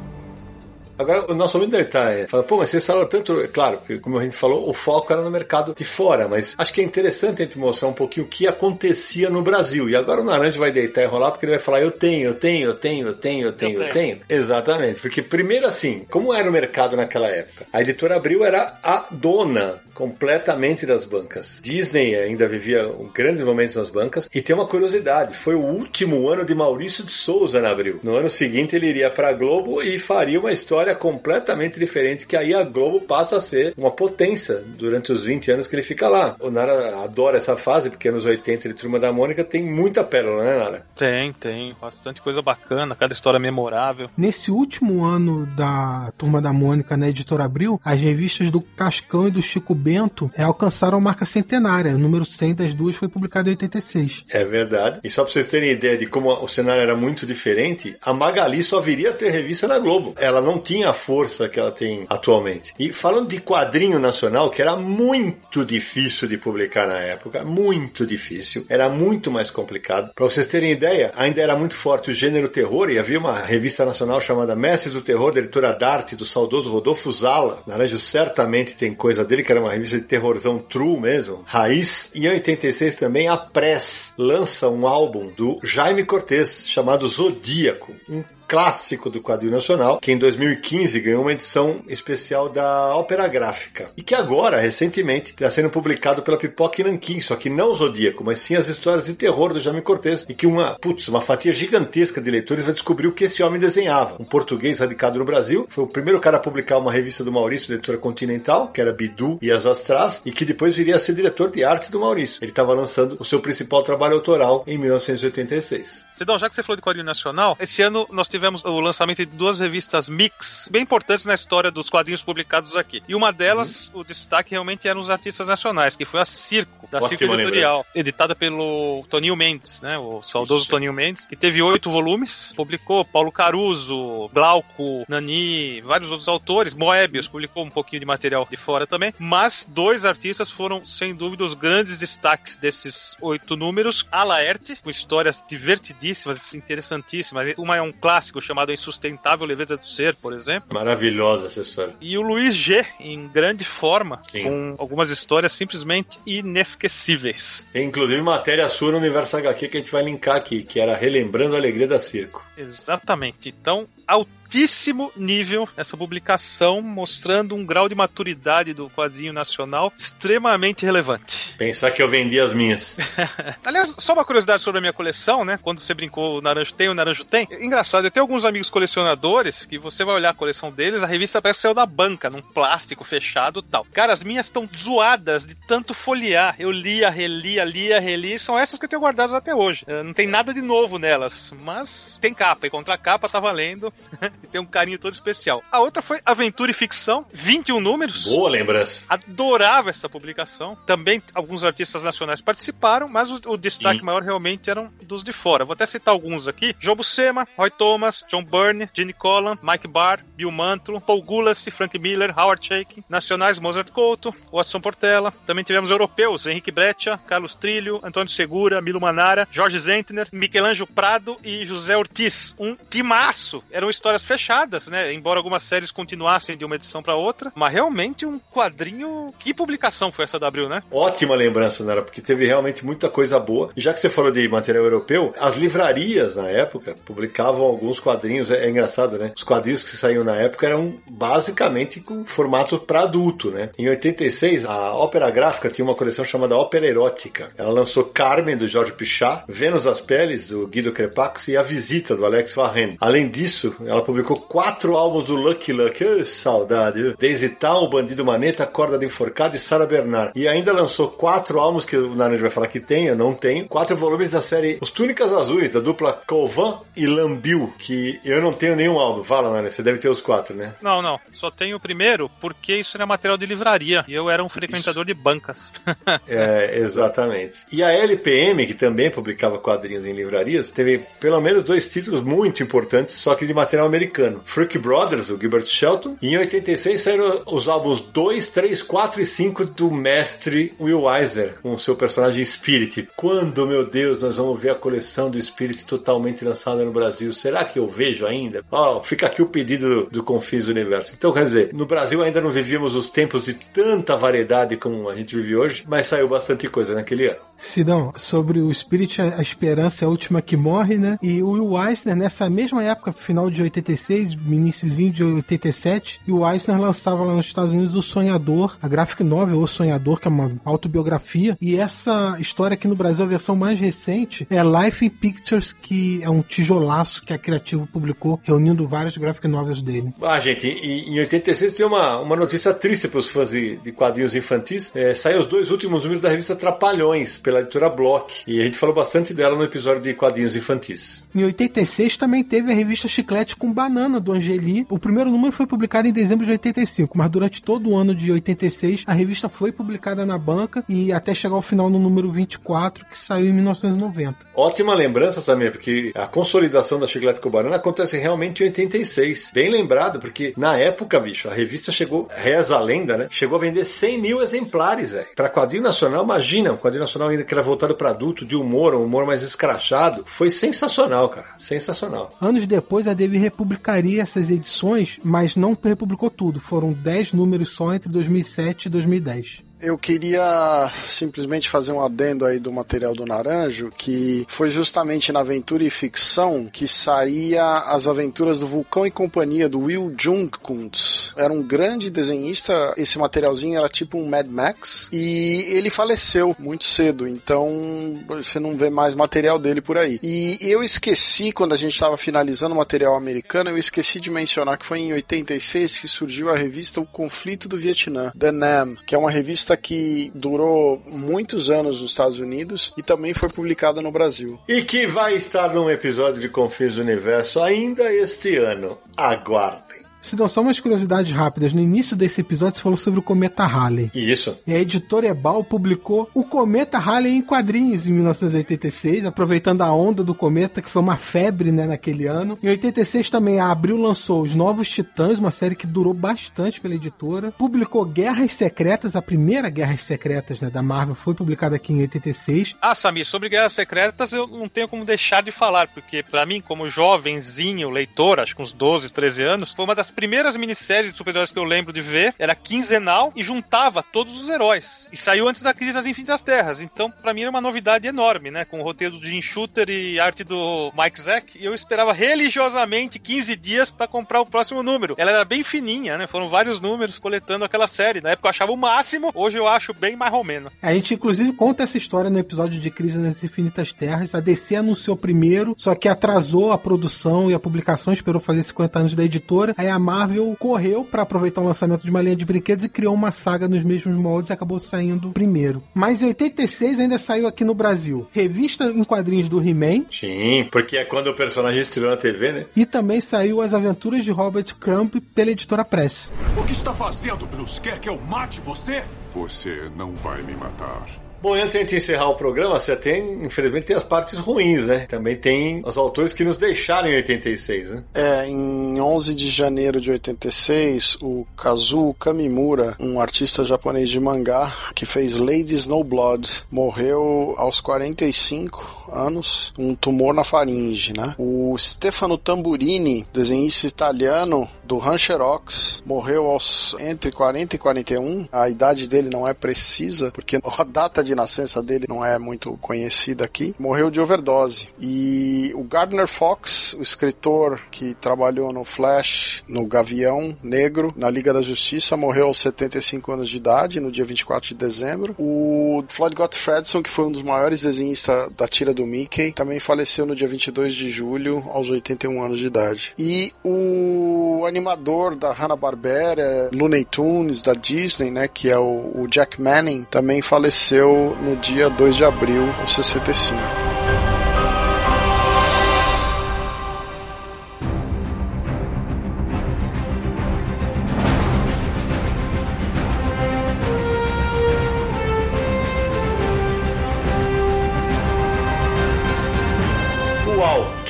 Agora, o nosso amigo deve estar é, fala, pô, mas vocês falaram tanto, é claro, como a gente falou, o foco era no mercado de fora, mas acho que é interessante a gente mostrar um pouquinho o que acontecia no Brasil. E agora o Naranja vai deitar e rolar porque ele vai falar, eu tenho, eu tenho, eu tenho, eu tenho, eu tenho, eu tenho. Exatamente, porque primeiro assim, como era o mercado naquela época? A editora Abril era a dona completamente das bancas. Disney ainda vivia grandes momentos nas bancas. E tem uma curiosidade: foi o último ano de Maurício de Souza na Abril. No ano seguinte, ele iria para a Globo e faria uma história completamente diferente. Que aí a Globo passa a ser uma potência durante os 20 anos que ele fica lá. O Nara adora essa fase, porque nos 80 de Turma da Mônica tem muita pérola, né, Nara? Tem, tem. Bastante coisa bacana, cada história memorável. Nesse último ano da Turma da Mônica na Editora Abril, as revistas do Cascão e do Chico Bento é, alcançaram a marca centenária. O número 100 das duas foi publicado em 86. É verdade. E só pra vocês terem ideia de como o cenário era muito diferente, a Magali só viria a ter revista na Globo. Ela não tinha a força que ela tem atualmente. E falando de quadrinho nacional, que era muito difícil de publicar na época, muito difícil, era muito mais complicado. Pra vocês terem ideia, ainda era muito forte o gênero terror e havia uma revista nacional chamada Mestres do Terror, da editora Darte, do saudoso Rodolfo Zala. Naranjo certamente tem coisa dele, que era uma revista de terrorzão true mesmo, raiz. E em 86 também a Press lança um álbum do Jaime Cortez chamado Zodíaco, um clássico do quadrinho nacional, que em 2015 ganhou uma edição especial da Ópera Gráfica. E que agora, recentemente, está sendo publicado pela Pipoca e Nanquim, só que não o Zodíaco, mas sim as histórias de terror do Jaime Cortez, e que uma, putz, uma fatia gigantesca de leitores vai descobrir o que esse homem desenhava. Um português radicado no Brasil, foi o primeiro cara a publicar uma revista do Maurício, editora Continental, que era Bidu e as Astras, e que depois viria a ser diretor de arte do Maurício. Ele estava lançando o seu principal trabalho autoral em 1986. Cidão, já que você falou de quadrinho nacional, esse ano nós tivemos o lançamento de duas revistas mix, bem importantes na história dos quadrinhos publicados aqui. E uma delas, uhum. o destaque realmente eram os artistas nacionais, que foi a Circo, da Ótimo Circo Editorial, editada pelo Toninho Mendes, né? O saudoso. Toninho Mendes, que teve oito volumes, publicou Paulo Caruso, Glauco, Nani, vários outros autores, Moebius publicou um pouquinho de material de fora também, mas dois artistas foram, sem dúvida, os grandes destaques desses oito números. A Laerte, com histórias divertidíssimas, interessantíssimas. Uma é um clássico chamado Insustentável Leveza do Ser, por exemplo. Maravilhosa essa história. E o Luiz G, em grande forma, Sim. com algumas histórias simplesmente inesquecíveis. Tem inclusive matéria sua no Universo HQ que a gente vai linkar aqui, que era Relembrando a Alegria da Circo. Exatamente. Então, ao altíssimo nível essa publicação, mostrando um grau de maturidade do quadrinho nacional extremamente relevante. Pensar que eu vendi as minhas. [laughs] Aliás, só uma curiosidade sobre a minha coleção, né? Quando você brincou o Naranjo tem, o Naranjo tem. Engraçado, eu tenho alguns amigos colecionadores que você vai olhar a coleção deles, a revista parece que saiu da banca, num plástico fechado e tal. Cara, as minhas estão zoadas de tanto folhear. Eu lia, relia, lia, relia, e são essas que eu tenho guardadas até hoje. Eh, Não tem nada de novo nelas, mas tem capa, e contra a capa tá valendo. [laughs] e [laughs] tem um carinho todo especial. A outra foi Aventura e Ficção, 21 números. Boa lembrança. Adorava essa publicação. Também alguns artistas nacionais participaram, mas o, o destaque Sim. maior realmente eram dos de fora. Vou até citar alguns aqui: Joe Buscema, Roy Thomas, John Byrne, Gene Collan, Mike Barr, Bill Mantlo, Paul Gulas, Frank Miller, Howard Shaking, nacionais Mozart Couto, Watson Portela. Também tivemos europeus: Henrique Breccia, Carlos Trilho, Antônio Segura, Milo Manara, Jorge Zentner, Michelangelo Prado e José Ortiz. Um timaço. Eram histórias fechadas, né? Embora algumas séries continuassem de uma edição para outra, mas realmente um quadrinho. Que publicação foi essa da Abril, né? Ótima lembrança, Nara, porque teve realmente muita coisa boa. E já que você falou de material europeu, as livrarias na época publicavam alguns quadrinhos. É, é engraçado, né? Os quadrinhos que saíam na época eram basicamente com formato para adulto, né? Em 86, a Ópera Gráfica tinha uma coleção chamada Ópera Erótica. Ela lançou Carmen, do Jorge Pichat, Vênus das Peles, do Guido Crepax e A Visita, do Alex Varenne. Além disso, ela publicou quatro álbuns do Lucky Luck. Ô, saudade, viu? Daisy Town, Bandido Maneta, Corda de Enforcado e Sarah Bernard. E ainda lançou quatro álbuns que o Naranjo vai falar que tem, eu não tenho. Quatro volumes da série Os Túnicas Azuis, da dupla Colvan e Lambil, que eu não tenho nenhum álbum. Fala, Naranjo, você deve ter os quatro, né? Não, não. Só tenho o primeiro porque isso era material de livraria e eu era um frequentador de bancas. [laughs] É, exatamente. E a LPM, que também publicava quadrinhos em livrarias, teve pelo menos dois títulos muito importantes, só que de material americano. Freak Brothers, o Gilbert Shelton, e em 86 saíram os álbuns 2, 3, 4 e 5 do mestre Will Eisner, com o seu personagem Spirit. Quando, meu Deus, nós vamos ver a coleção do Spirit totalmente lançada no Brasil? Será que eu vejo ainda? Ó, fica aqui o pedido do, do Confins Universo. Então, quer dizer, no Brasil ainda não vivíamos os tempos de tanta variedade como a gente vive hoje, mas saiu bastante coisa naquele ano. Sidão, sobre o Spirit, a a esperança é a última que morre, né? E o Will Eisner, nessa mesma época, final de 86, iniciozinho de 87, e o Eisner lançava lá nos Estados Unidos O Sonhador, a graphic novel O Sonhador, que é uma autobiografia, e essa história aqui no Brasil, a versão mais recente, é Life in Pictures, que é um tijolaço que a Criativo publicou, reunindo várias graphic novels dele. Ah, gente, e- em 86 tem uma, uma notícia triste para os fãs de, de quadrinhos infantis. É, saiu os dois últimos números da revista Trapalhões, pela editora Block. E a gente falou bastante dela no episódio de quadrinhos infantis. Em 86 também teve a revista Chiclete com Banana do Angeli. O primeiro número foi publicado em dezembro de 85, mas durante todo o ano de 86 a revista foi publicada na banca e até chegar ao final no número 24, que saiu em 1990. Ótima lembrança, Samir, porque a consolidação da Chiclete com Banana acontece realmente em 86. Bem lembrado, porque na época, bicho, a revista chegou, reza a lenda, né? Chegou a vender 100 mil exemplares, velho. Pra quadrinho nacional, imagina, um quadrinho nacional ainda que era voltado para adulto, de humor, um humor mais escrachado. Foi sensacional, cara. Sensacional. Anos depois, a Devi republicaria essas edições, mas não republicou tudo. Foram 10 números só entre 2007 e 2010. Eu queria simplesmente fazer um adendo aí do material do Naranjo, que foi justamente na Aventura e Ficção que saía as aventuras do Vulcão e Companhia, do Will Jung-Kuntz. Era um grande desenhista, esse materialzinho era tipo um Mad Max, e ele faleceu muito cedo, então você não vê mais material dele por aí. E eu esqueci, quando a gente estava finalizando o material americano, eu esqueci de mencionar que foi em 86 que surgiu a revista O Conflito do Vietnã, The Nam, que é uma revista que durou muitos anos nos Estados Unidos e também foi publicada no Brasil. E que vai estar num episódio de Confins do Universo ainda este ano. Aguardem. Se não só umas curiosidades rápidas, no início desse episódio você falou sobre o cometa Halley. Isso. E a editora Ebal publicou o Cometa Halley em quadrinhos em 1986, aproveitando a onda do cometa, que foi uma febre né, naquele ano. Em 86 também a Abril lançou Os Novos Titãs, uma série que durou bastante pela editora. Publicou Guerras Secretas, a primeira Guerras Secretas né, da Marvel foi publicada aqui em 86. Ah, Samir, sobre Guerras Secretas eu não tenho como deixar de falar, porque pra mim, como jovenzinho leitor, acho que uns 12, 13 anos, foi uma das primeiras minisséries de super-heróis que eu lembro de ver era quinzenal e juntava todos os heróis. E saiu antes da crise das Infinitas Terras. Então, pra mim era uma novidade enorme, né? Com o roteiro do Jim Shooter e arte do Mike Zack. E eu esperava religiosamente 15 dias para comprar o próximo número. Ela era bem fininha, né? Foram vários números coletando aquela série. Na época eu achava o máximo, hoje eu acho bem mais romeno. A gente, inclusive, conta essa história no episódio de Crise nas Infinitas Terras. A DC anunciou primeiro, só que atrasou a produção e a publicação, esperou fazer 50 anos da editora. Aí a Marvel correu para aproveitar o lançamento de uma linha de brinquedos e criou uma saga nos mesmos moldes e acabou saindo primeiro. Mas em 86 ainda saiu aqui no Brasil revista em quadrinhos do He-Man. Sim, porque é quando o personagem estreou na TV, né? E também saiu As Aventuras de Robert Crumb pela editora Press. O que está fazendo, Blues? Quer que eu mate você? Você não vai me matar. Bom, antes de a gente encerrar o programa, você tem, infelizmente, tem as partes ruins, né? Também tem os autores que nos deixaram em 86, né? É, em 11 de janeiro de 86, o Kazuo Kamimura, um artista japonês de mangá que fez Lady Snowblood, morreu aos 45 anos, um tumor na faringe, né? O Stefano Tamburini, desenhista italiano do Rancherox, morreu aos entre 40 e 41. A idade dele não é precisa, porque [laughs] a data de nascença dele não é muito conhecida aqui. Morreu de overdose. E o Gardner Fox, o escritor que trabalhou no Flash, no Gavião Negro, na Liga da Justiça, morreu aos 75 anos de idade, no dia 24 de dezembro. O Floyd Gottfredson, que foi um dos maiores desenhistas da tira do Mickey, também faleceu no dia 22 de julho, aos 81 anos de idade. E o animador da Hanna-Barbera, Looney Tunes, da Disney, né, que é o, o Jack Manning, também faleceu no dia 2 de abril, aos 65.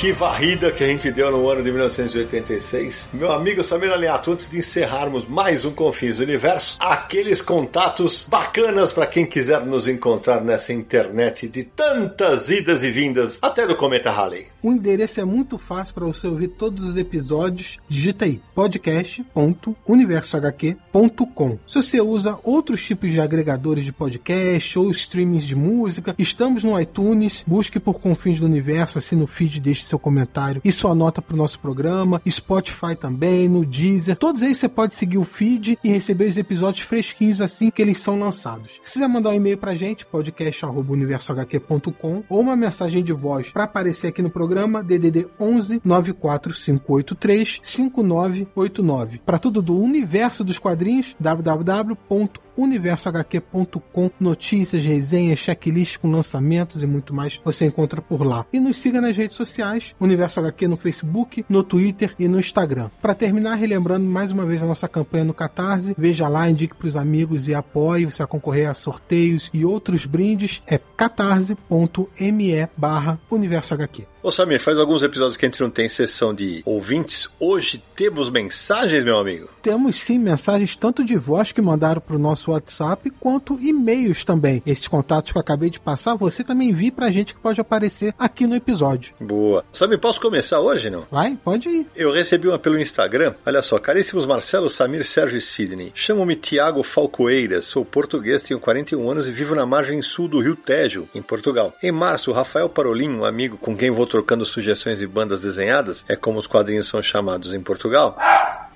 Que varrida que a gente deu no ano de 1986. Meu amigo Samir Aliato, antes de encerrarmos mais um Confins Universo, aqueles contatos bacanas para quem quiser nos encontrar nessa internet de tantas idas e vindas, até do Cometa Halley. O endereço é muito fácil para você ouvir todos os episódios. Digita aí podcast.universohq.com. Se você usa outros tipos de agregadores de podcast ou streamings de música, estamos no iTunes. Busque por Confins do Universo, assim no feed, deixe seu comentário e sua nota para o nosso programa. Spotify também, no Deezer. Todos eles você pode seguir o feed e receber os episódios fresquinhos assim que eles são lançados. Se quiser mandar um e-mail pra gente, podcast.universohq.com ou uma mensagem de voz para aparecer aqui no programa, DDD 11 94583 5989. Para tudo do universo dos quadrinhos, www.universohq.com. Notícias, resenhas, checklist com lançamentos e muito mais você encontra por lá. E nos siga nas redes sociais, Universo HQ no Facebook, no Twitter e no Instagram. Para terminar, relembrando mais uma vez a nossa campanha no Catarse, veja lá, indique para os amigos e apoie, você vai concorrer a sorteios e outros brindes, é catarse.me barra Universo HQ. Ô Samir, faz alguns episódios que a gente não tem sessão de ouvintes. Hoje temos mensagens, meu amigo? Temos sim mensagens tanto de voz que mandaram para o nosso WhatsApp, quanto e-mails também. Esses contatos que eu acabei de passar, você também envie pra gente que pode aparecer aqui no episódio. Boa. Samir, posso começar hoje, não? Vai, pode ir. Eu recebi uma pelo Instagram. Olha só, caríssimos Marcelo, Samir, Sérgio e Sidney. Chamo-me Tiago Falcoeiras, sou português, tenho 41 anos e vivo na margem sul do Rio Tejo, em Portugal. Em março, Rafael Parolin, um amigo com quem vou trocando sugestões de bandas desenhadas, é como os quadrinhos são chamados em Portugal.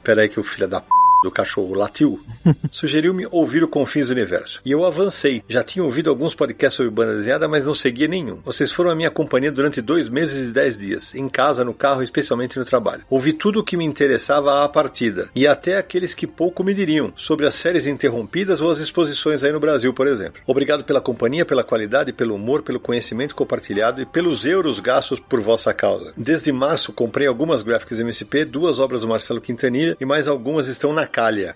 Peraí que o filho da p do cachorro latiu, [laughs] sugeriu-me ouvir o Confins do Universo. E eu avancei. Já tinha ouvido alguns podcasts sobre banda desenhada, mas não seguia nenhum. Vocês foram a minha companhia durante dois meses e dez dias, em casa, no carro, especialmente no trabalho. Ouvi tudo o que me interessava à partida, e até aqueles que pouco me diriam, sobre as séries interrompidas ou as exposições aí no Brasil, por exemplo. Obrigado pela companhia, pela qualidade, pelo humor, pelo conhecimento compartilhado e pelos euros gastos por vossa causa. Desde março comprei algumas gráficas MSP, duas obras do Marcelo Quintanilha e mais algumas estão na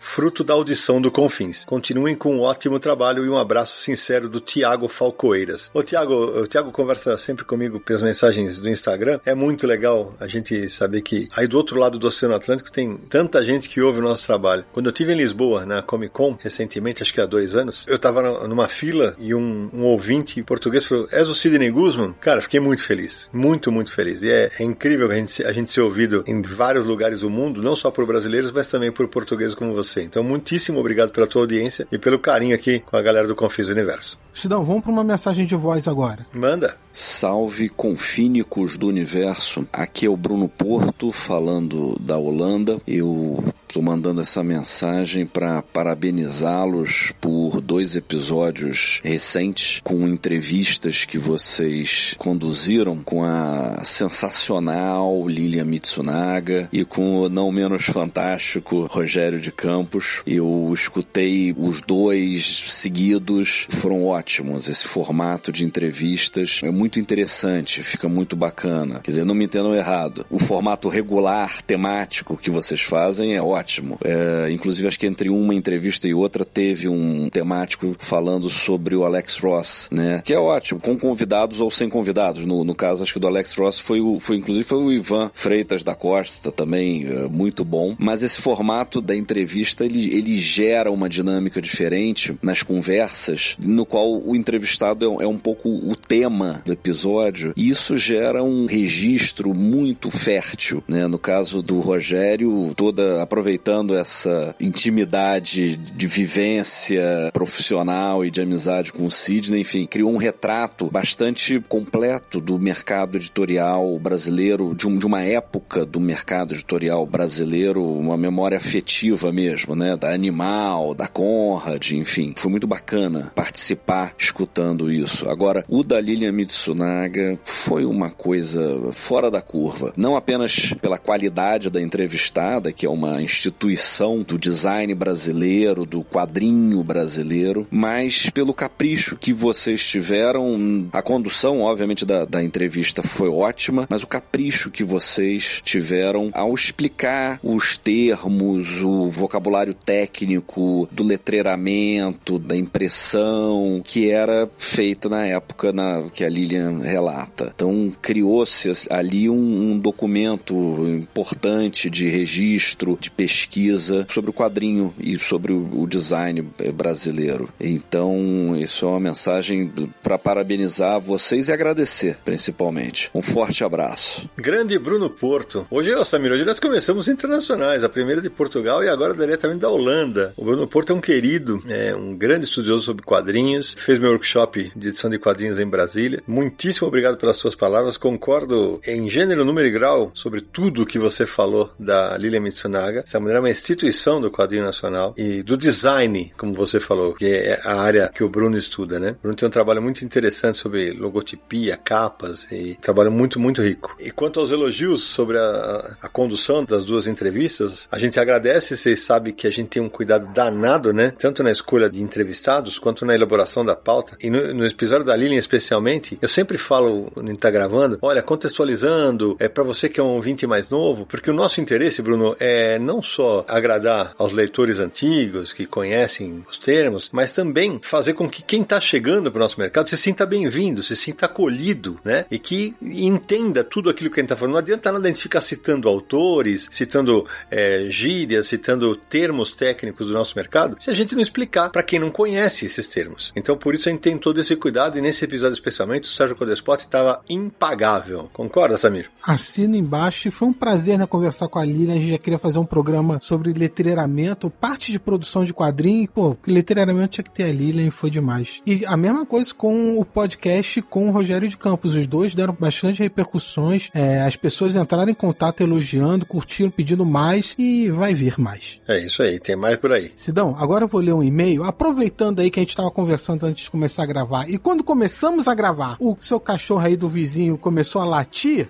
Fruto da audição do Confins. Continuem com um ótimo trabalho e um abraço sincero do Tiago Falcoeiras. O Tiago, o Tiago conversa sempre comigo pelas mensagens do Instagram. É muito legal a gente saber que aí do outro lado do Oceano Atlântico tem tanta gente que ouve o nosso trabalho. Quando eu estive em Lisboa, na Comic Con, recentemente, acho que há dois anos, eu estava numa fila e um, um ouvinte português falou: És o Sidney Guzman? Cara, fiquei muito feliz. Muito, muito feliz. E é, é incrível a gente, a gente ser ouvido em vários lugares do mundo, não só por brasileiros, mas também por portugueses como você. Então, muitíssimo obrigado pela tua audiência e pelo carinho aqui com a galera do Confis Universo. Sidão, vamos para uma mensagem de voz agora. Manda. Salve confínicos do universo. Aqui é o Bruno Porto falando da Holanda. Eu estou mandando essa mensagem para parabenizá-los por dois episódios recentes com entrevistas que vocês conduziram com a sensacional Lilian Mitsunaga e com o não menos fantástico Rogério de Campos. Eu escutei os dois seguidos, foram ótimos. Esse formato de entrevistas é muito interessante, fica muito bacana. Quer dizer, não me entendam errado. O formato regular, temático que vocês fazem é ótimo. É, inclusive, acho que entre uma entrevista e outra teve um temático falando sobre o Alex Ross, né? Que é ótimo, com convidados ou sem convidados. No, no caso, acho que do Alex Ross foi o, foi inclusive foi o Ivan Freitas da Costa também, é, muito bom. Mas esse formato da entrevista ele, ele gera uma dinâmica diferente nas conversas, no qual o entrevistado é, é um pouco o tema do episódio. E isso gera um registro muito fértil, né? No caso do Rogério, toda aproveitando essa intimidade de vivência profissional e de amizade com o Sidney, enfim, criou um retrato bastante completo do mercado editorial brasileiro, de, um, de uma época do mercado editorial brasileiro, uma memória afetiva mesmo, né? Da Animal, da Conrad, enfim. Foi muito bacana participar escutando isso. Agora, o da Lilian Mitsunaga foi uma coisa fora da curva. Não apenas pela qualidade da entrevistada, que é uma instituição do design brasileiro, do quadrinho brasileiro, mas pelo capricho que vocês tiveram. A condução, obviamente, da, da entrevista foi ótima, mas o capricho que vocês tiveram ao explicar os termos, o vocabulário técnico do letreiramento, da impressão que era feita na época na, que a Lilian relata. Então criou-se ali um, um documento importante de registro, de pesquisa sobre o quadrinho e sobre o, o design brasileiro. Então, isso é uma mensagem para parabenizar vocês e agradecer, principalmente. Um forte abraço. Grande Bruno Porto. Hoje, ó, Samir, hoje nós começamos internacionais. A primeira de Portugal e agora diretamente da Holanda. O Bruno Porto é um querido, é um grande estudioso sobre quadrinhos. Fez meu workshop de edição de quadrinhos em Brasília. Muitíssimo obrigado pelas suas palavras. Concordo em gênero, número e grau sobre tudo que você falou da Lilian Mitsunaga. Essa mulher é uma instituição do quadrinho nacional e do design, como você falou, que é a área que o Bruno estuda, né? O Bruno tem um trabalho muito interessante sobre logotipia, capas e trabalho muito, muito rico. E quanto aos elogios sobre a, a condução das duas entrevistas, a gente agradece, vocês sabem que a gente tem um cuidado danado, né? Tanto na escolha de entrevistados quanto na elaboração da pauta. E no, no episódio da Lilian especialmente, eu sempre falo, não tá gravando, olha, contextualizando, é para você que é um ouvinte mais novo, porque o nosso interesse, Bruno, é não só agradar aos leitores antigos que conhecem os termos, mas também fazer com que quem está chegando para o nosso mercado se sinta bem-vindo, se sinta acolhido, né? E que entenda tudo aquilo que a gente está falando. Não adianta nada a gente ficar citando autores, citando é, gírias, citando termos técnicos do nosso mercado, se a gente não explicar para quem não conhece esses termos. Então, por isso a gente tem todo esse cuidado e nesse episódio especialmente o Sérgio Codespot estava impagável. Concorda, Samir? Assina embaixo foi um prazer né, conversar com a Lilian. A gente já queria fazer um programa sobre letreiramento, parte de produção de quadrinho. Pô, letreiramento tinha que ter a Lilian e foi demais. E a mesma coisa com o podcast com o Rogério de Campos. Os dois deram bastante repercussões. É, as pessoas entraram em contato elogiando, curtiram, pedindo mais e vai vir mais. É isso aí, tem mais por aí. Sidão, agora eu vou ler um e-mail, aproveitando aí que a gente estava conversando antes de começar a gravar. E quando começamos a gravar, o seu cachorro aí do vizinho começou a latir.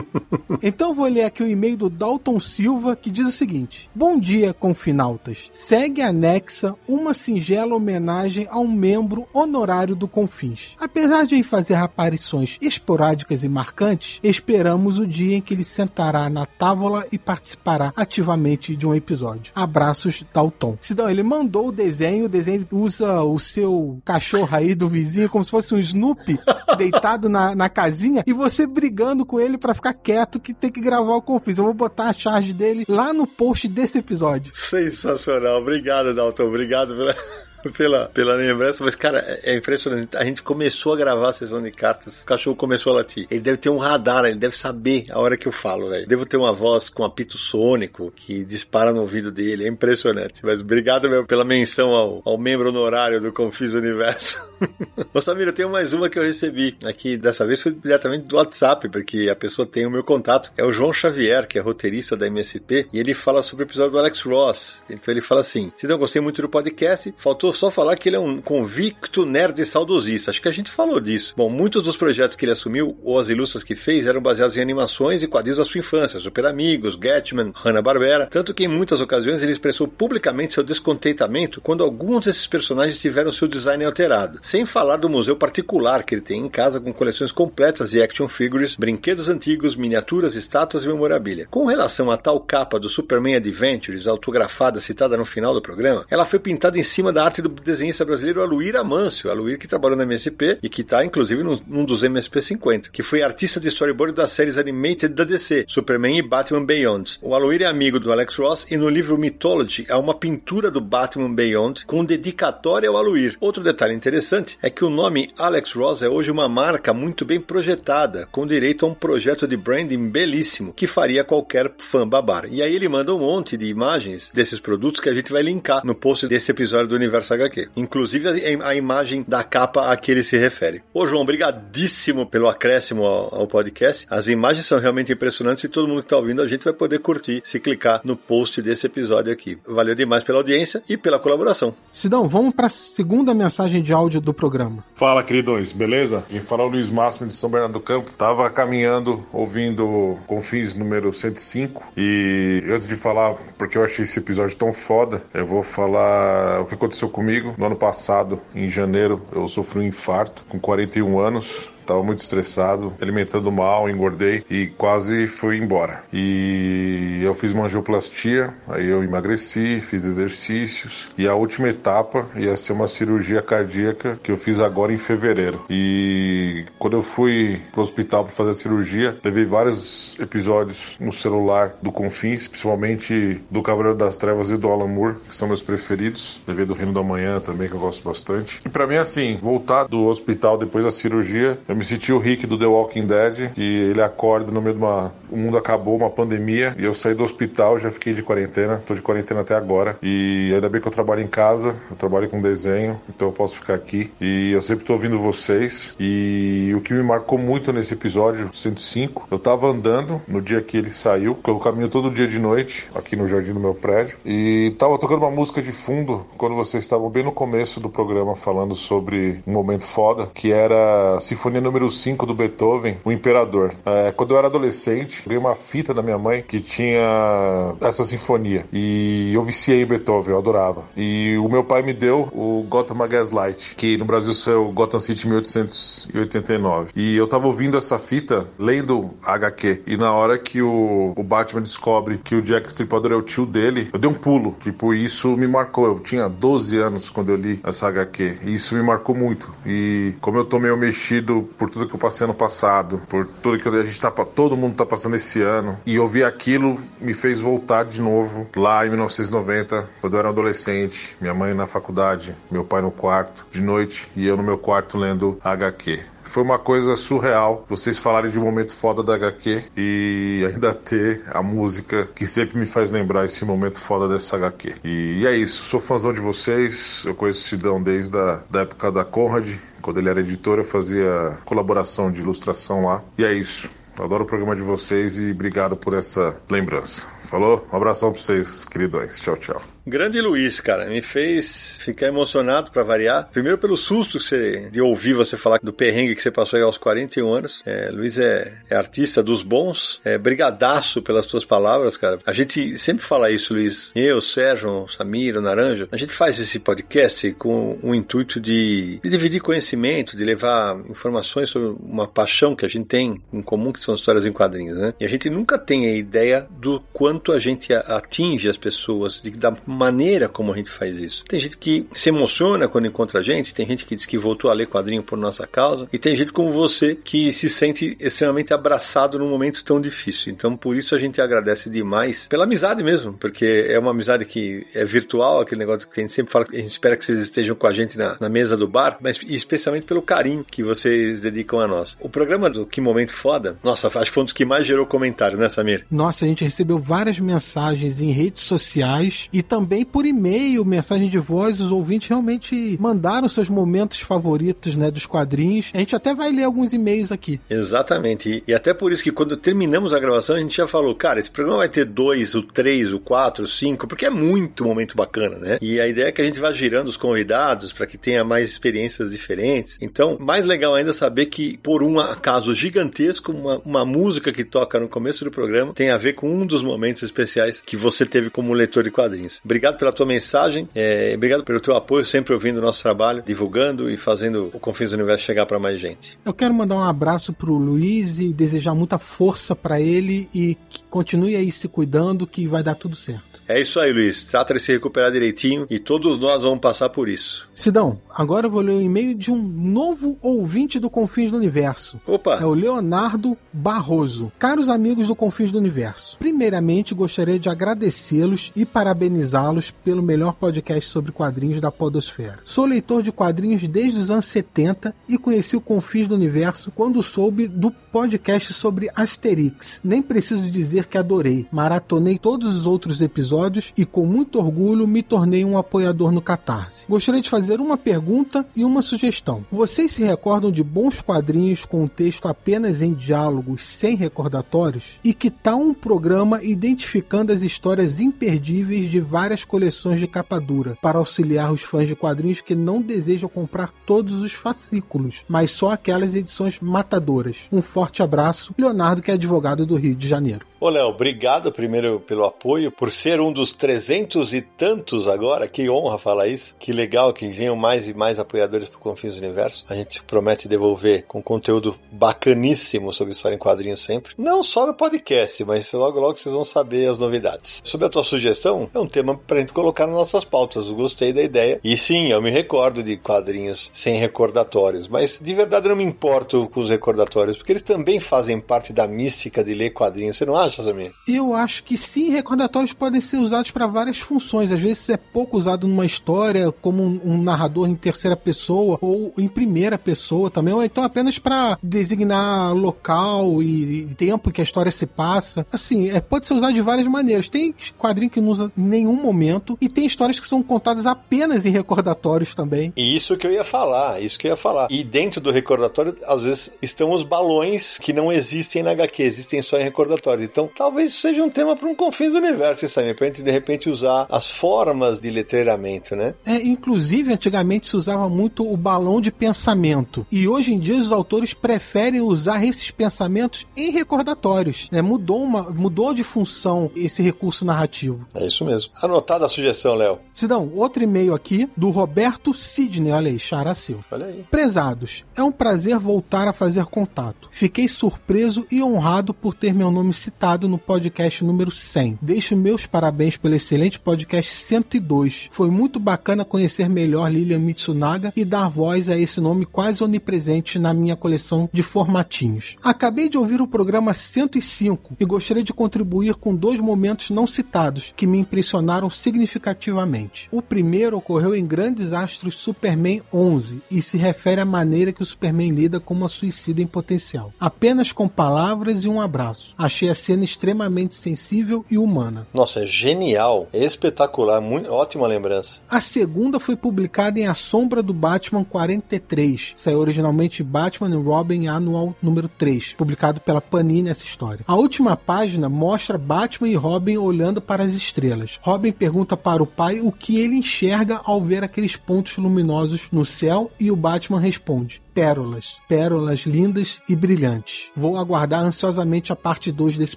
[laughs] então eu vou ler aqui o e-mail do Dalton Silva que diz o seguinte seguinte: Bom dia, confinautas. Segue anexa uma singela homenagem a um membro honorário do Confins. Apesar de fazer aparições esporádicas e marcantes, esperamos o dia em que ele sentará na távola e participará ativamente de um episódio. Abraços, Dalton. Sidão, ele mandou o desenho, o desenho usa o seu cachorro aí do vizinho como se fosse um Snoopy [laughs] deitado na, na casinha e você brigando com ele para ficar quieto que tem que gravar o Confins. Eu vou botar a charge dele lá no post desse episódio. Sensacional. Obrigado, Dalton. Obrigado pela [laughs] pela, pela lembrança, mas cara, é, é impressionante. A gente começou a gravar a sessão de cartas, o cachorro começou a latir. Ele deve ter um radar, ele deve saber a hora que eu falo, velho. Devo ter uma voz com apito sônico que dispara no ouvido dele, é impressionante. Mas obrigado meu, pela menção ao, ao membro honorário do Confis Universo. [laughs] Ô Samir, eu tenho mais uma que eu recebi aqui, dessa vez foi diretamente do WhatsApp, porque a pessoa tem o meu contato. É o João Xavier, que é roteirista da MSP, e ele fala sobre o episódio do Alex Ross. Então ele fala assim: Se não gostei muito do podcast, faltou só falar que ele é um convicto nerd saudosista. Acho que a gente falou disso. Bom, muitos dos projetos que ele assumiu ou as ilustras que fez eram baseados em animações e quadrinhos da sua infância, Super Amigos, Gatman, Hanna-Barbera, tanto que em muitas ocasiões ele expressou publicamente seu descontentamento quando alguns desses personagens tiveram seu design alterado. Sem falar do museu particular que ele tem em casa com coleções completas de action figures, brinquedos antigos, miniaturas, estátuas e memorabilia. Com relação a tal capa do Superman Adventures, autografada citada no final do programa, ela foi pintada em cima da arte do desenhista brasileiro Aluir Amâncio, Aluir que trabalhou na MSP e que está inclusive num, dos MSP 50, que foi artista de storyboard das séries animated da DC, Superman e Batman Beyond. O Aluir é amigo do Alex Ross e no livro Mythology há uma pintura do Batman Beyond com dedicatória ao Aluir. Outro detalhe interessante é que o nome Alex Ross é hoje uma marca muito bem projetada, com direito a um projeto de branding belíssimo que faria qualquer fã babar. E aí ele manda um monte de imagens desses produtos que a gente vai linkar no post desse episódio do Universo HQ. Inclusive a, a imagem da capa a que ele se refere. Ô João, obrigadíssimo pelo acréscimo ao, ao, podcast. As imagens são realmente impressionantes e todo mundo que está ouvindo a gente vai poder curtir se clicar no post desse episódio aqui. Valeu demais pela audiência e pela colaboração. Sidão, vamos para a segunda mensagem de áudio do programa. Fala, queridões, beleza? Quem fala é o Luiz Máximo de São Bernardo do Campo. Tava caminhando, ouvindo Confins número 105 e antes de falar, porque eu achei esse episódio tão foda, eu vou falar o que aconteceu comigo. No ano passado, em janeiro, eu sofri um infarto com 41 anos Tava muito estressado, alimentando mal, engordei e quase fui embora. E eu fiz uma angioplastia, aí eu emagreci, fiz exercícios e a última etapa ia ser uma cirurgia cardíaca que eu fiz agora em fevereiro. E quando eu fui pro hospital para fazer a cirurgia, levei vários episódios no celular do Confins, principalmente do Cavaleiro das Trevas e do Alan Moore, que são meus preferidos. Levei do Reino da Manhã também, que eu gosto bastante. E para mim, assim, voltar do hospital depois da cirurgia, eu me senti o Rick do The Walking Dead, que ele acorda no meio de uma. O mundo acabou, uma pandemia, e eu saí do hospital, já fiquei de quarentena, tô de quarentena até agora. E ainda bem que eu trabalho em casa, eu trabalho com desenho, então eu posso ficar aqui. E eu sempre tô ouvindo vocês. E o que me marcou muito nesse episódio 105, eu tava andando no dia que ele saiu, que eu caminho todo dia de noite, aqui no jardim do meu prédio, e tava tocando uma música de fundo quando vocês estavam bem no começo do programa falando sobre um momento foda, que era Sinfonia número 5 do Beethoven, O Imperador. É, quando eu era adolescente, ganhei uma fita da minha mãe que tinha essa sinfonia. E eu viciei em Beethoven, eu adorava. E o meu pai me deu o Gotham Gaslight, que no Brasil saiu Gotham City 1889. E eu tava ouvindo essa fita, lendo HQ. E na hora que o, o Batman descobre que o Jack Stripador é o tio dele, eu dei um pulo. Tipo, isso me marcou. Eu tinha 12 anos quando eu li essa HQ. E isso me marcou muito. E como eu tô meio mexido por tudo que eu passei ano passado, por tudo que a gente tá, todo mundo tá passando esse ano. E ouvir aquilo me fez voltar de novo lá em 1990, quando eu era adolescente, minha mãe na faculdade, meu pai no quarto de noite e eu no meu quarto lendo HQ. Foi uma coisa surreal vocês falarem de um momento foda da HQ e ainda ter a música que sempre me faz lembrar esse momento foda dessa HQ. E, é isso, sou fãzão de vocês, eu conheço o Sidão desde a da época da Conrad, quando ele era editor, eu fazia colaboração de ilustração lá. E é isso. Adoro o programa de vocês e obrigado por essa lembrança. Falou? Um abração pra vocês, queridões. Tchau, tchau. Grande Luiz, cara, me fez ficar emocionado para variar. Primeiro pelo susto você, de ouvir você falar do perrengue que você passou aí aos 41 anos. É, Luiz é, é, artista dos bons. É brigadaço pelas suas palavras, cara. A gente sempre fala isso, Luiz. Eu, Sérgio, Samir, o Naranjo. A gente faz esse podcast com o intuito de, de dividir conhecimento, de levar informações sobre uma paixão que a gente tem em comum, que são histórias em quadrinhos, né? E a gente nunca tem a ideia do quanto a gente atinge as pessoas, da maneira como a gente faz isso. Tem gente que se emociona quando encontra a gente, tem gente que diz que voltou a ler quadrinho por nossa causa, e tem gente como você que se sente extremamente abraçado num momento tão difícil. Então, por isso a gente agradece demais pela amizade mesmo, porque é uma amizade que é virtual, aquele negócio que a gente sempre fala, a gente espera que vocês estejam com a gente na, na mesa do bar, mas especialmente pelo carinho que vocês dedicam a nós. O programa do Que Momento Foda, nossa, acho que foi um dos que mais gerou comentário, né, Samir? Nossa, a gente recebeu várias mensagens em redes sociais e também por e-mail, mensagem de voz, os ouvintes realmente mandaram seus momentos favoritos, né, dos quadrinhos. A gente até vai ler alguns e-mails aqui. Exatamente. E, e até por isso que quando terminamos a gravação, a gente já falou, cara, esse programa vai ter dois, o três, o quatro, o cinco, porque é muito momento bacana, né? E a ideia é que a gente vá girando os convidados para que tenha mais experiências diferentes. Então, mais legal ainda saber que, por um acaso gigantesco, uma, uma música que toca no começo do programa tem a ver com um dos momentos especiais que você teve como leitor de quadrinhos. Obrigado pela tua mensagem, é, obrigado pelo teu apoio, sempre ouvindo o nosso trabalho, divulgando e fazendo o Confins do Universo chegar para mais gente. Eu quero mandar um abraço pro Luiz e desejar muita força para ele e que continue aí se cuidando que vai dar tudo certo. É isso aí, Luiz. Trata de se recuperar direitinho e todos nós vamos passar por isso. Sidão, agora eu vou ler o e-mail de um novo ouvinte do Confins do Universo. Opa! É o Leonardo Barroso. Caros amigos do Confins do Universo, primeiramente gostaria de agradecê-los e parabenizá-los pelo melhor podcast sobre quadrinhos da Podosfera. Sou leitor de quadrinhos desde os anos 70 e conheci o Confins do Universo quando soube do podcast sobre Asterix. Nem preciso dizer que adorei. Maratonei todos os outros episódios e com muito orgulho me tornei um apoiador no Catarse. Gostaria de fazer uma pergunta e uma sugestão. Vocês se recordam de bons quadrinhos com texto apenas em diálogos, sem recordatórios? E que tal um programa identificando as histórias imperdíveis de várias coleções de capa dura, para auxiliar os fãs de quadrinhos que não desejam comprar todos os fascículos, mas só aquelas edições matadoras? Um forte abraço, Leonardo, que é advogado do Rio de Janeiro. Ô, Léo, obrigado primeiro pelo apoio, por ser um dos trezentos e tantos agora. Que honra falar isso. Que legal que venham mais e mais apoiadores pro Confins do Universo. A gente promete devolver com conteúdo bacaníssimo sobre história em quadrinhos sempre. Não só no podcast, mas logo logo vocês vão saber as novidades. Sobre a tua sugestão, é um tema pra gente colocar nas nossas pautas. Eu gostei da ideia. E sim, eu me recordo de quadrinhos sem recordatórios, mas de verdade eu não me importo com os recordatórios, porque eles também fazem parte da mística de ler quadrinhos. Você não acha? Acha, Samir? Eu acho que sim, recordatórios podem ser usados para várias funções. Às vezes é pouco usado numa história, como um, um narrador em terceira pessoa ou em primeira pessoa também, ou então apenas para designar local e, e, tempo que a história se passa. Assim, é, pode ser usado de várias maneiras. Tem quadrinho que não usa em nenhum momento e tem histórias que são contadas apenas em recordatórios também. Isso que eu ia falar, isso que eu ia falar. E dentro do recordatório, às vezes, estão os balões que não existem na HQ, existem só em recordatórios. Então, talvez seja um tema para um confins do universo, sabe? Pra gente de repente usar as formas de letreiramento, né? É, inclusive, antigamente se usava muito o balão de pensamento. E hoje em dia os autores preferem usar esses pensamentos em recordatórios. Né? Mudou, uma, mudou de função esse recurso narrativo. É isso mesmo. Anotada a sugestão, Léo. Sidão, outro e-mail aqui do Roberto Sidney. Olha aí, Characil. Olha aí. Prezados, é um prazer voltar a fazer contato. Fiquei surpreso e honrado por ter meu nome citado no podcast número 100. Deixo meus parabéns pelo excelente podcast 102. Foi muito bacana conhecer melhor Lilian Mitsunaga e dar voz a esse nome quase onipresente na minha coleção de formatinhos. Acabei de ouvir o programa 105 e gostaria de contribuir com dois momentos não citados que me impressionaram significativamente. O primeiro ocorreu em Grandes Astros Superman 11 e se refere à maneira que o Superman lida com uma suicida em potencial. Apenas com palavras e um abraço. Achei a cena cena extremamente sensível e humana. Nossa, é genial, é espetacular, muito, ótima lembrança. A segunda foi publicada em A Sombra do Batman 43. Saiu originalmente Batman e Robin Annual número 3, publicado pela Panini essa história. A última página mostra Batman e Robin olhando para as estrelas. Robin pergunta para o pai o que ele enxerga ao ver aqueles pontos luminosos no céu e o Batman responde: pérolas, pérolas lindas e brilhantes. Vou aguardar ansiosamente a parte 2 desse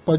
podcast.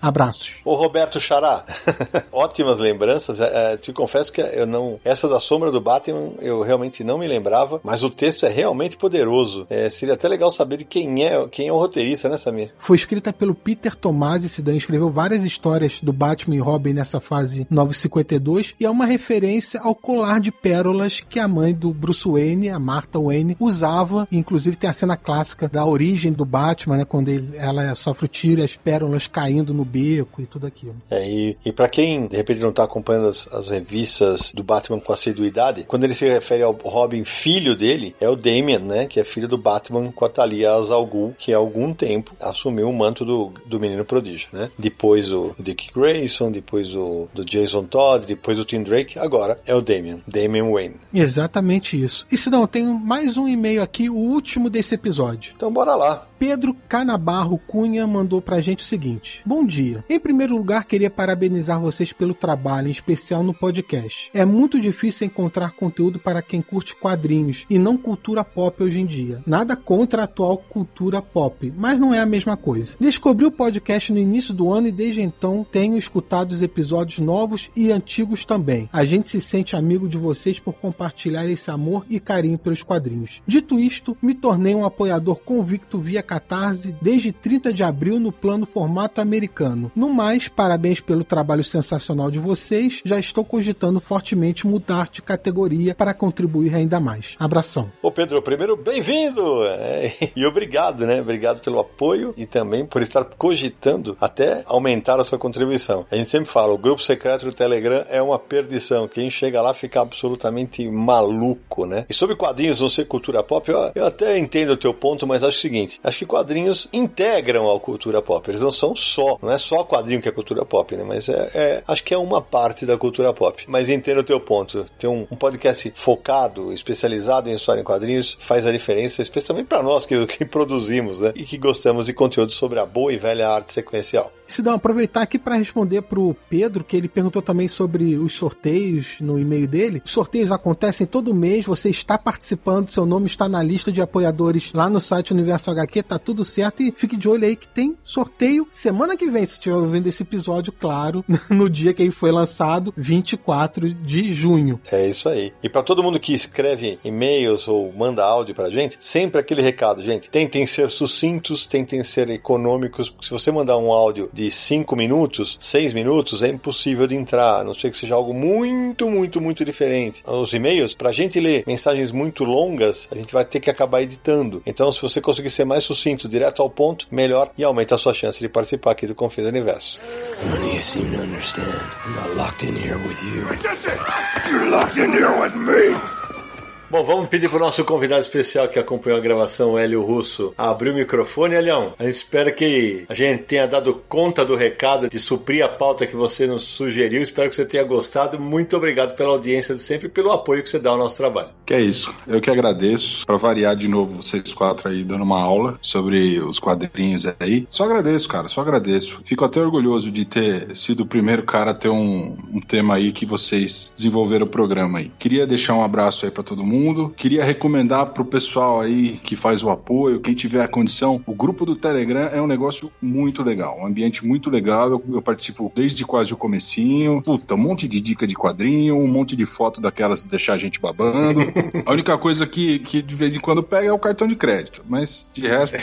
Abraços. Ô Roberto Xará, [laughs] ótimas lembranças. É, é, te confesso que eu não. Essa da sombra do Batman eu realmente não me lembrava, mas o texto é realmente poderoso. É, seria até legal saber de quem é, quem é o roteirista, né, Samir? Foi escrita pelo Peter Tomasi Sidan, escreveu várias histórias do Batman e Robin nessa fase 952 e é uma referência ao colar de pérolas que a mãe do Bruce Wayne, a Martha Wayne, usava Inclusive tem a cena clássica da origem do Batman, né? Quando ele, ela sofre o tiro e as pérolas caindo no beco e tudo aquilo. É, e, e para quem de repente não tá acompanhando as, as, revistas do Batman com assiduidade, quando ele se refere ao Robin filho dele, é o Damian, né? Que é filho do Batman com a Talia Al Ghul, que há algum tempo assumiu o manto do, do menino prodígio, né? Depois o Dick Grayson, depois o do Jason Todd, depois o Tim Drake, agora é o Damian, Damian Wayne. Exatamente isso. E se não, tem mais um e-mail aqui o último desse episódio. Então bora lá. Pedro Canabarro Cunha mandou pra gente o seguinte: Bom dia. Em primeiro lugar, queria parabenizar vocês pelo trabalho, em especial no podcast. É muito difícil encontrar conteúdo para quem curte quadrinhos e não cultura pop hoje em dia. Nada contra a atual cultura pop, mas não é a mesma coisa. Descobri o podcast no início do ano e desde então tenho escutado os episódios novos e antigos também. A gente se sente amigo de vocês por compartilhar esse amor e carinho pelos quadrinhos. Dito isto, me tornei um apoiador convicto via Catarse desde 30 de abril no plano formato americano. No mais, parabéns pelo trabalho sensacional de vocês. Já estou cogitando fortemente mudar de categoria para contribuir ainda mais. Abração. Ô Pedro, primeiro, bem-vindo! É, [laughs] e obrigado, né? Obrigado pelo apoio e também por estar cogitando até aumentar a sua contribuição. A gente sempre fala, o grupo secreto do Telegram é uma perdição. Quem chega lá fica absolutamente maluco, né? E sobre quadrinhos não ser cultura pop, eu, eu até entendo o teu ponto, mas acho o seguinte, acho que quadrinhos integram a cultura pop. Eles não são só, não é só quadrinho que é cultura pop, né? Mas é, é acho que é uma parte da cultura pop. Mas entendo o teu ponto. Ter um, um podcast focado, especializado em história em quadrinhos, faz a diferença, especialmente para nós que, [laughs] que produzimos, né? E que gostamos de conteúdo sobre a boa e velha arte sequencial. Dá aproveitar aqui para responder pro Pedro, que ele perguntou também sobre os sorteios no e-mail dele. Os sorteios acontecem todo mês, você está participando, seu nome está na lista de apoiadores lá no site Universo HQ, tá tudo certo. E fique de olho aí que tem sorteio semana que vem, se estiver ouvindo esse episódio, claro, [laughs] no dia que ele foi lançado, 24 de junho. É isso aí. E para todo mundo que escreve e-mails ou manda áudio pra gente, sempre aquele recado, gente. Tentem ser sucintos, tentem ser econômicos. Se você mandar um áudio de 5 minutos, 6 minutos, é impossível de entrar, a não ser que seja algo muito, muito, muito diferente. Os e-mails, pra gente ler mensagens muito longas, a gente vai ter que acabar editando. Então, se você conseguir ser mais sucinto, direto ao ponto, melhor e aumenta a sua chance de participar aqui do Confins do Universo. None you seem to understand. I'm not locked in here with you. You're locked in here with me. Bom, vamos pedir para o nosso convidado especial que acompanhou a gravação, Hélio Russo, abrir o microfone. Elião, a gente espera que a gente tenha dado conta do recado de suprir a pauta que você nos sugeriu. Espero que você tenha gostado. Muito obrigado pela audiência de sempre e pelo apoio que você dá ao nosso trabalho. Que é isso. Eu que agradeço. Para variar de novo, vocês quatro aí dando uma aula sobre os quadrinhos aí. Só agradeço, cara. Só agradeço. Fico até orgulhoso de ter sido o primeiro cara a ter um, um tema aí que vocês desenvolveram o programa aí. Queria deixar um abraço aí para todo mundo mundo. Queria recomendar pro pessoal aí que faz o apoio, quem tiver a condição, o grupo do Telegram é um negócio muito legal, um ambiente muito legal. Eu, eu participo desde quase o comecinho. Puta, um monte de dica de quadrinho, um monte de foto daquelas de deixar a gente babando. [laughs] A única coisa que, que de vez em quando pega é o cartão de crédito, mas de resto,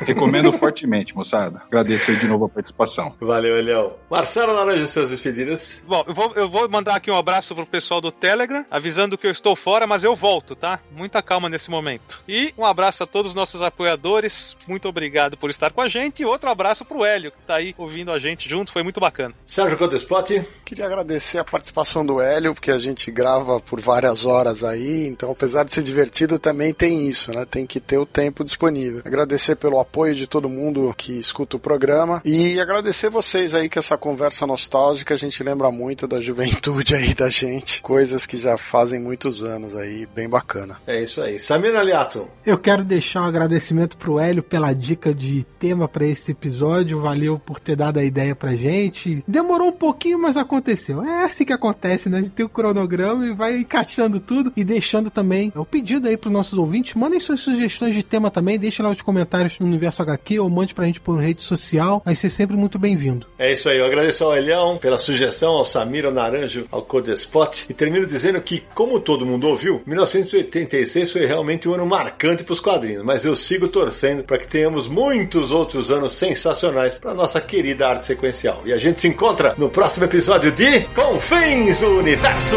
recomendo fortemente, moçada. Agradeço aí de novo a participação. Valeu, Elião. Marcelo Laranja, suas despedidas. Bom, eu vou, eu vou mandar aqui um abraço pro pessoal do Telegram, avisando que eu estou fora, mas eu volto volto, tá? Muita calma nesse momento. E um abraço a todos os nossos apoiadores. Muito obrigado por estar com a gente. E outro abraço pro Hélio, que tá aí ouvindo a gente junto. Foi muito bacana. Sérgio Contespot. Queria agradecer a participação do Hélio, porque a gente grava por várias horas aí, Então, apesar de ser divertido, também tem isso, né? Tem que ter o tempo disponível. Agradecer pelo apoio de todo mundo que escuta o programa e agradecer vocês aí que essa conversa nostálgica a gente lembra muito da juventude aí da gente, coisas que já fazem muitos anos aí, bem bacana. É isso aí. Samir Aliato. Eu quero deixar um agradecimento pro Hélio pela dica de tema para esse episódio. Valeu por ter dado a ideia pra gente. Demorou um pouquinho, mas aconteceu. É assim que acontece, né? A gente tem o cronograma e vai encaixando tudo e deixando também o pedido aí pros nossos ouvintes. Mandem suas sugestões de tema também, deixem lá os comentários no Universo HQ ou mande pra gente por rede social. Vai ser sempre muito bem-vindo. É isso aí. Eu agradeço ao Elião pela sugestão, ao Samir, ao Naranjo, ao Codespot e termino dizendo que, como todo mundo ouviu, 1986 foi realmente um ano marcante pros quadrinhos, mas eu sigo torcendo para que tenhamos muitos outros anos sensacionais para nossa querida arte sequencial. E a gente se encontra no próximo episódio de Confins do Universo!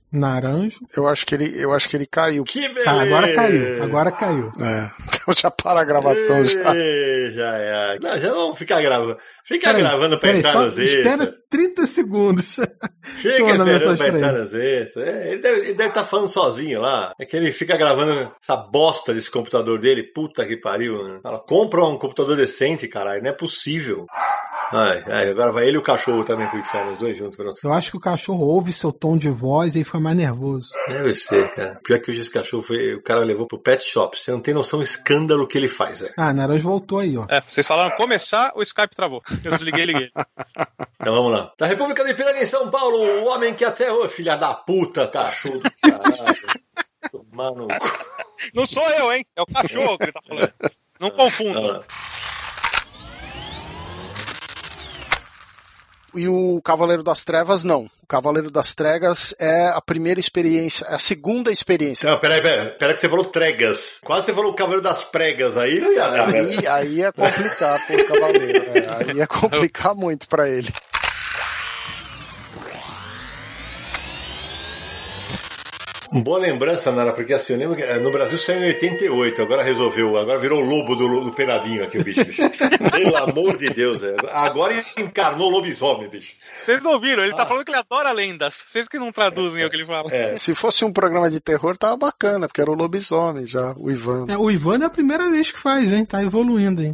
Naranjo. Eu acho que ele, eu acho que ele caiu. Que beleza! Tá, agora caiu. Agora caiu. É. Então já para a gravação já. Já é. Não, já vamos ficar gravando. Fica Peraí, gravando pra peraí, entrar só nos extras. Espera 30 segundos. [laughs] Fica esperando pra pra entrar ele. nos extras. É, ele deve estar tá falando sozinho lá. É que ele fica gravando essa bosta desse computador dele. Puta que pariu. Né? Fala, compra um computador decente, caralho. Não é possível. Ai, ai, agora vai ele e o cachorro também pro inferno, os dois juntos. Pronto. Eu acho que o cachorro ouve seu tom de voz e foi mais nervoso. Deve ser, cara. Pior que hoje esse cachorro foi. O cara levou pro pet shop. Você não tem noção do escândalo que ele faz, velho. Ah, Naranjo voltou aí, ó. É, vocês falaram começar, o Skype travou. Eu desliguei e liguei. [laughs] Então vamos lá. Da República de Piranga em São Paulo, o homem que até. Ô, filha da puta, cachorro do caralho. [laughs] Tomar no cu. Não sou eu, hein? É o cachorro que ele tá falando. Não confunda. E o Cavaleiro das Trevas, não. O Cavaleiro das Trevas é a primeira experiência, é a segunda experiência. Não, peraí, peraí, peraí que você falou tregas. Quase você falou o Cavaleiro das Pregas aí. Aí, aí é complicar pro Cavaleiro. é. aí é [laughs] complicar muito pra ele. Boa lembrança, Nara, porque assim, eu lembro que eh, no Brasil saiu em 88, agora resolveu, agora virou o lobo do, do penadinho aqui, o bicho, bicho. [laughs] Pelo amor de Deus, velho. agora encarnou o lobisomem, bicho. Vocês não ouviram? Ele tá Ah. falando que ele adora lendas. Vocês que não traduzem o que ele fala. É. Se fosse um programa de terror, tava bacana, porque era o lobisomem já, o Ivan. É, o Ivan é a primeira vez que faz, hein? Tá evoluindo, hein?